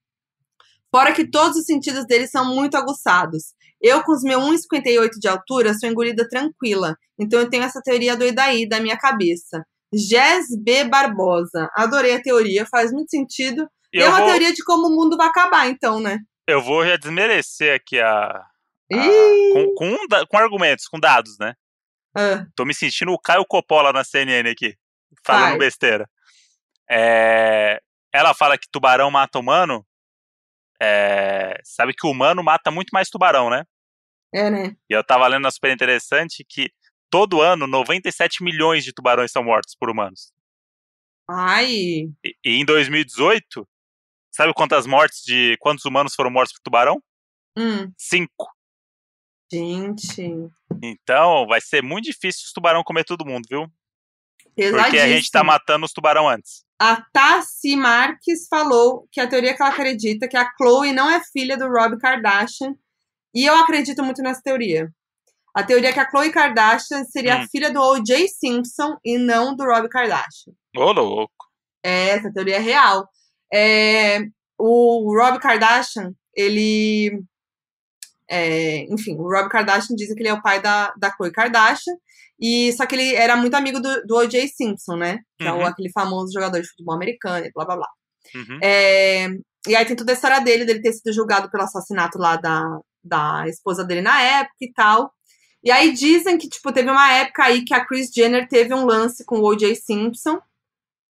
Speaker 2: Fora que todos os sentidos dele são muito aguçados. Eu, com os meus 1,58 de altura, sou engolida tranquila. Então eu tenho essa teoria doida aí da minha cabeça. Jess B. Barbosa. Adorei a teoria, faz muito sentido.
Speaker 1: E
Speaker 2: é uma
Speaker 1: vou,
Speaker 2: teoria de como o mundo vai acabar, então, né?
Speaker 1: eu vou já desmerecer aqui a. a- com, com, com argumentos, com dados, né?
Speaker 2: Ah,
Speaker 1: Tô me sentindo o Caio Coppola na CNN aqui, falando
Speaker 2: Vai.
Speaker 1: besteira. É, ela fala que tubarão mata humano. É, sabe que o humano mata muito mais tubarão, né?
Speaker 2: é, né?
Speaker 1: E eu tava lendo na super interessante que todo ano 97 milhões de tubarões são mortos por humanos.
Speaker 2: Ai,
Speaker 1: E, e em 2018, sabe quantas mortes de quantos humanos foram mortos por tubarão?
Speaker 2: hum,
Speaker 1: Cinco.
Speaker 2: gente,
Speaker 1: Então vai ser muito difícil os tubarão comer todo mundo, viu? Porque a gente tá matando os tubarão antes.
Speaker 2: A Tassi Marques falou que a teoria que ela acredita é que a Chloe não é filha do Rob Kardashian. E eu acredito muito nessa teoria. A teoria é que a Chloe Kardashian seria
Speaker 1: Hum.
Speaker 2: a filha do O.J. Simpson e não do Rob Kardashian.
Speaker 1: Ô, louco.
Speaker 2: É, essa teoria é real. É, o Rob Kardashian, ele. é, enfim, o Rob Kardashian diz que ele é o pai da, da Khloe Kardashian. E, só que ele era muito amigo do, do O.J. Simpson, né? Que é o-
Speaker 1: Uhum.
Speaker 2: aquele famoso jogador de futebol americano e blá blá blá.
Speaker 1: Uhum.
Speaker 2: É, e aí tem toda a história dele, dele ter sido julgado pelo assassinato lá da, da esposa dele na época e tal. E aí dizem que, tipo, teve uma época aí que a Kris Jenner teve um lance com o O.J. Simpson.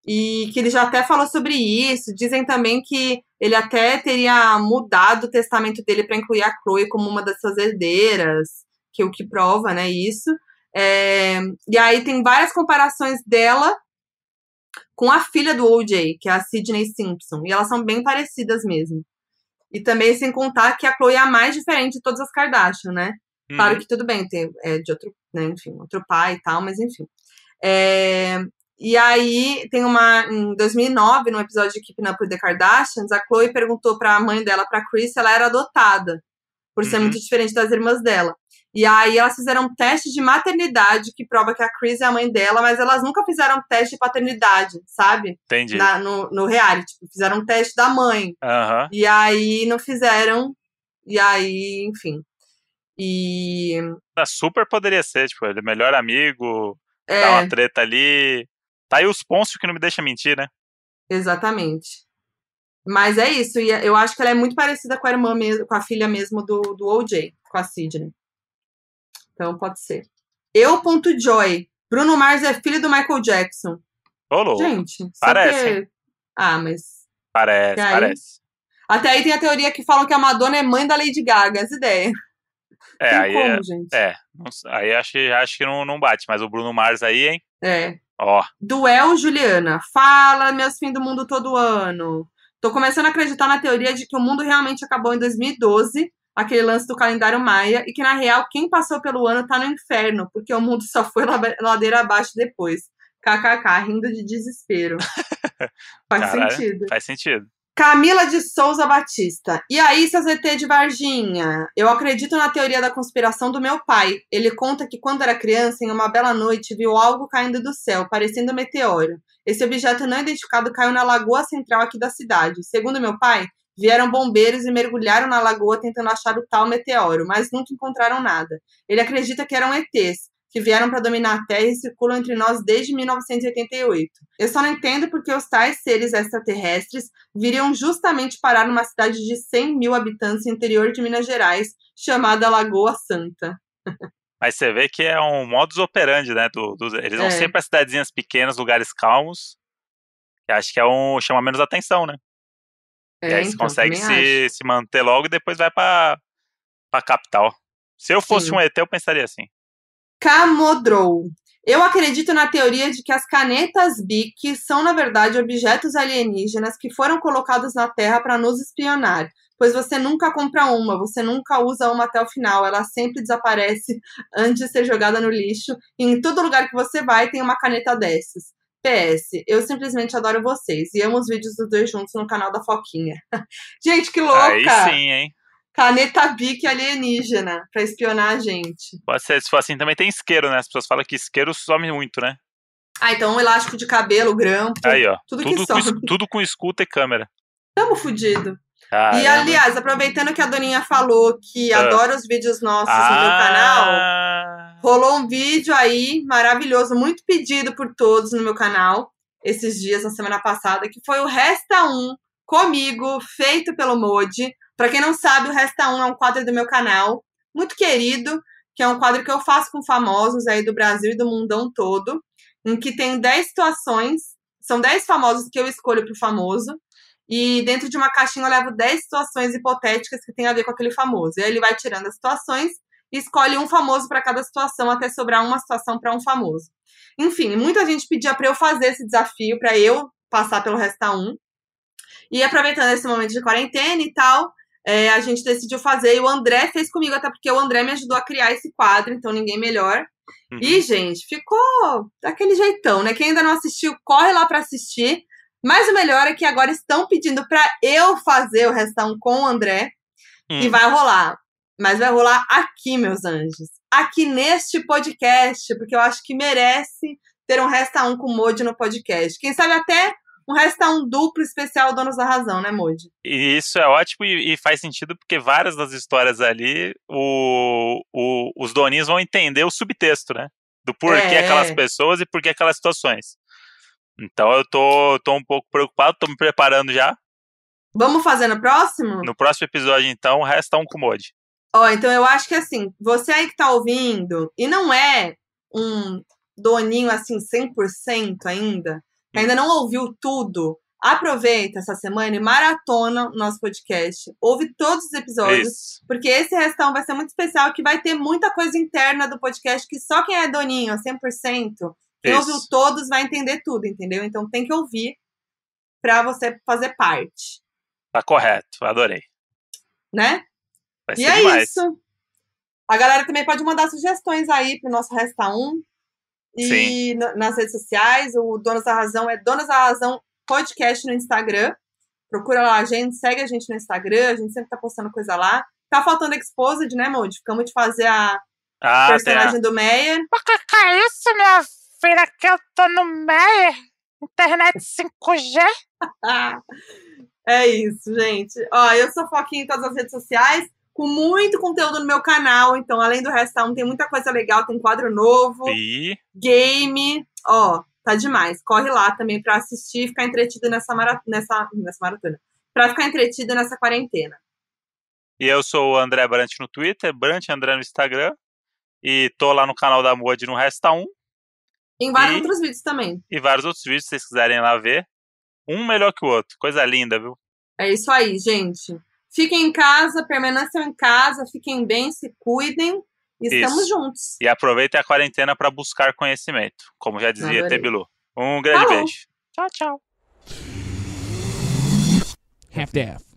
Speaker 2: E que ele já até falou sobre isso. Dizem também que ele até teria mudado o testamento dele para incluir a Chloe como uma das suas herdeiras, que é o que prova, né, isso. É, e aí tem várias comparações dela com a filha do OJ, que é a Sidney Simpson. E elas são bem parecidas mesmo. E também sem contar que a Chloe é a mais diferente de todas as Kardashian, né? Claro
Speaker 1: Uhum.
Speaker 2: que tudo bem, tem, é de outro, né, enfim, outro pai e tal, mas enfim. É, e aí, tem uma. Em 2009, no episódio de Keeping Up with the Kardashians, a Chloe perguntou pra mãe dela, pra Chris, se ela era adotada. por ser
Speaker 1: Uhum.
Speaker 2: muito diferente das irmãs dela. E aí elas fizeram um teste de maternidade que prova que a Chris é a mãe dela, mas elas nunca fizeram teste de paternidade, sabe?
Speaker 1: Entendi.
Speaker 2: Na- no, no reality. Tipo, fizeram um teste da mãe.
Speaker 1: Aham.
Speaker 2: E aí não fizeram. E aí, enfim. E.
Speaker 1: Super poderia ser, tipo, ele é melhor amigo, dá
Speaker 2: É,
Speaker 1: uma treta ali. Tá aí os pontos que não me deixa mentir, né?
Speaker 2: exatamente. Mas é isso. E eu acho que ela é muito parecida com a irmã mesmo, com a filha mesmo do, do OJ, com a Sidney. Então pode ser. Eu, ponto Joy. Bruno Mars é filho do Michael Jackson.
Speaker 1: Ô, louco.
Speaker 2: Gente,
Speaker 1: parece,
Speaker 2: porque- Ah, mas.
Speaker 1: Parece,
Speaker 2: aí?
Speaker 1: parece.
Speaker 2: Até aí tem a teoria que falam que a Madonna é mãe da Lady Gaga. As ideias.
Speaker 1: É, aí,
Speaker 2: como,
Speaker 1: é,
Speaker 2: gente.
Speaker 1: é, aí acho, acho que não, não bate, mas o Bruno Mars aí, hein?
Speaker 2: É.
Speaker 1: Ó,
Speaker 2: Duel Juliana. Fala, meus fins do mundo todo ano. Tô começando a acreditar na teoria de que o mundo realmente acabou em 2012, aquele lance do calendário maia, e que na real quem passou pelo ano tá no inferno, porque o mundo só foi ladeira abaixo depois. KKK, rindo de desespero. Faz
Speaker 1: Caralho.
Speaker 2: sentido.
Speaker 1: faz sentido.
Speaker 2: Camila de Souza Batista. E aí, seus ET de Varginha? Eu acredito na teoria da conspiração do meu pai. Ele conta que quando era criança, em uma bela noite, viu algo caindo do céu, parecendo um meteoro. Esse objeto não identificado caiu na lagoa central aqui da cidade. Segundo meu pai, vieram bombeiros e mergulharam na lagoa tentando achar o tal meteoro, mas nunca encontraram nada. Ele acredita que eram ETs, que vieram para dominar a Terra e circulam entre nós desde 1988. Eu só não entendo porque os tais seres extraterrestres viriam justamente parar numa cidade de 100 mil habitantes no interior de Minas Gerais, chamada Lagoa Santa.
Speaker 1: Mas você vê que é um modus operandi, né? Do, do- eles vão
Speaker 2: É.
Speaker 1: sempre para cidadezinhas pequenas, lugares calmos. Que acho que é um chama menos atenção, né? e aí você consegue
Speaker 2: É, então,
Speaker 1: se, se manter logo e depois vai pra, pra capital. Se eu fosse
Speaker 2: Sim.
Speaker 1: um ET, eu pensaria assim.
Speaker 2: Camodrou. Eu acredito na teoria de que as canetas Bic são, na verdade, objetos alienígenas que foram colocados na Terra para nos espionar. Pois você nunca compra uma, você nunca usa uma até o final, ela sempre desaparece antes de ser jogada no lixo. E em todo lugar que você vai tem uma caneta dessas. PS, eu simplesmente adoro vocês e amo os vídeos dos dois juntos no canal da Foquinha. Gente, que louca!
Speaker 1: Aí sim, hein?
Speaker 2: Caneta Bic alienígena pra espionar a gente.
Speaker 1: Pode ser, se for assim, também tem isqueiro, né? As pessoas falam que isqueiro some muito, né?
Speaker 2: Ah, então um elástico de cabelo, grampo.
Speaker 1: Aí, ó.
Speaker 2: Tudo que
Speaker 1: Tudo, com,
Speaker 2: some.
Speaker 1: tudo com escuta e câmera.
Speaker 2: Tamo fudido. E
Speaker 1: Caramba.
Speaker 2: aliás, aproveitando que a Doninha falou que
Speaker 1: Ah.
Speaker 2: adora os vídeos nossos no meu canal,
Speaker 1: Ah,
Speaker 2: rolou um vídeo aí maravilhoso, muito pedido por todos no meu canal, esses dias, na semana passada, que foi o Resta 1 comigo, feito pelo Modi. Pra quem não sabe, o Resta 1 é um quadro do meu canal, muito querido, que é um quadro que eu faço com famosos aí do Brasil e do mundão todo, em que tem 10 situações, são 10 famosos que eu escolho pro famoso, e dentro de uma caixinha eu levo 10 situações hipotéticas que tem a ver com aquele famoso. E aí ele vai tirando as situações e escolhe um famoso para cada situação, até sobrar uma situação para um famoso. Enfim, muita gente pedia para eu fazer esse desafio, para eu passar pelo Resta 1. E aproveitando esse momento de quarentena e tal, é, a gente decidiu fazer. E o André fez comigo, até porque o André me ajudou a criar esse quadro, então ninguém melhor.
Speaker 1: Uhum.
Speaker 2: E, gente, ficou daquele jeitão, né? Quem ainda não assistiu, corre lá para assistir. Mas o melhor é que agora estão pedindo para eu fazer o Resta 1 com o André.
Speaker 1: Hum.
Speaker 2: E vai rolar. Mas vai rolar aqui, meus anjos. Aqui neste podcast, porque eu acho que merece ter um Resta 1 com o Modi no podcast. Quem sabe até um Resta 1 duplo especial Donos da Razão, né?
Speaker 1: E isso é ótimo e, e faz sentido porque várias das histórias ali, o, o- os doninhos vão entender o subtexto, né? Do porquê
Speaker 2: É.
Speaker 1: aquelas pessoas e porquê aquelas situações. Então eu tô, tô um pouco preocupado, tô me preparando já.
Speaker 2: Vamos fazer no próximo?
Speaker 1: No próximo episódio, então, resta um comode.
Speaker 2: Ó, então eu acho que assim, você aí que tá ouvindo e não é um doninho assim 100% ainda, que ainda não ouviu tudo, aproveita essa semana e maratona o nosso podcast. Ouve todos os episódios.
Speaker 1: Isso.
Speaker 2: Porque esse restão vai ser muito especial, que vai ter muita coisa interna do podcast que só quem é doninho, 100%, quem
Speaker 1: Isso.
Speaker 2: ouviu todos vai entender tudo, entendeu? Então tem que ouvir pra você fazer parte,
Speaker 1: Tá correto, adorei.
Speaker 2: né?
Speaker 1: Vai
Speaker 2: E é
Speaker 1: demais.
Speaker 2: isso. A galera também pode mandar sugestões aí pro nosso Resta 1. E na- nas redes sociais, o Donas da Razão é Donas da Razão Podcast no Instagram. Procura lá a gente, segue a gente no Instagram, a gente sempre tá postando coisa lá. Tá faltando Exposed, né, Moody? Ficamos de fazer a
Speaker 1: Ah,
Speaker 2: personagem do Meyer.
Speaker 3: O que que é isso, minha filha? Que eu tô no Meyer? Internet 5G?
Speaker 2: Ah, é isso, gente. Ó, eu sou Foquinha em todas as redes sociais, com muito conteúdo no meu canal. Então, além do Resta 1, tem muita coisa legal. Tem quadro novo.
Speaker 1: E
Speaker 2: game. Ó, tá demais. Corre lá também pra assistir e ficar entretido nessa, mara... nessa... nessa maratona. Pra ficar entretido nessa quarentena.
Speaker 1: E eu sou o André Brant no Twitter, Brant André no Instagram. E tô lá no canal da Mood no Resta 1.
Speaker 2: Em vários
Speaker 1: E-
Speaker 2: outros vídeos também.
Speaker 1: E vários outros vídeos, se vocês quiserem lá ver. Um melhor que o outro. Coisa linda, viu?
Speaker 2: É isso aí, gente. Fiquem em casa, permaneçam em casa, fiquem bem, se cuidem. E estamos
Speaker 1: Isso.
Speaker 2: juntos.
Speaker 1: E aproveitem a quarentena para buscar conhecimento. Como já dizia. Tebilu. Um grande
Speaker 2: Falou.
Speaker 1: beijo.
Speaker 3: Tchau, tchau.
Speaker 4: Half-Death.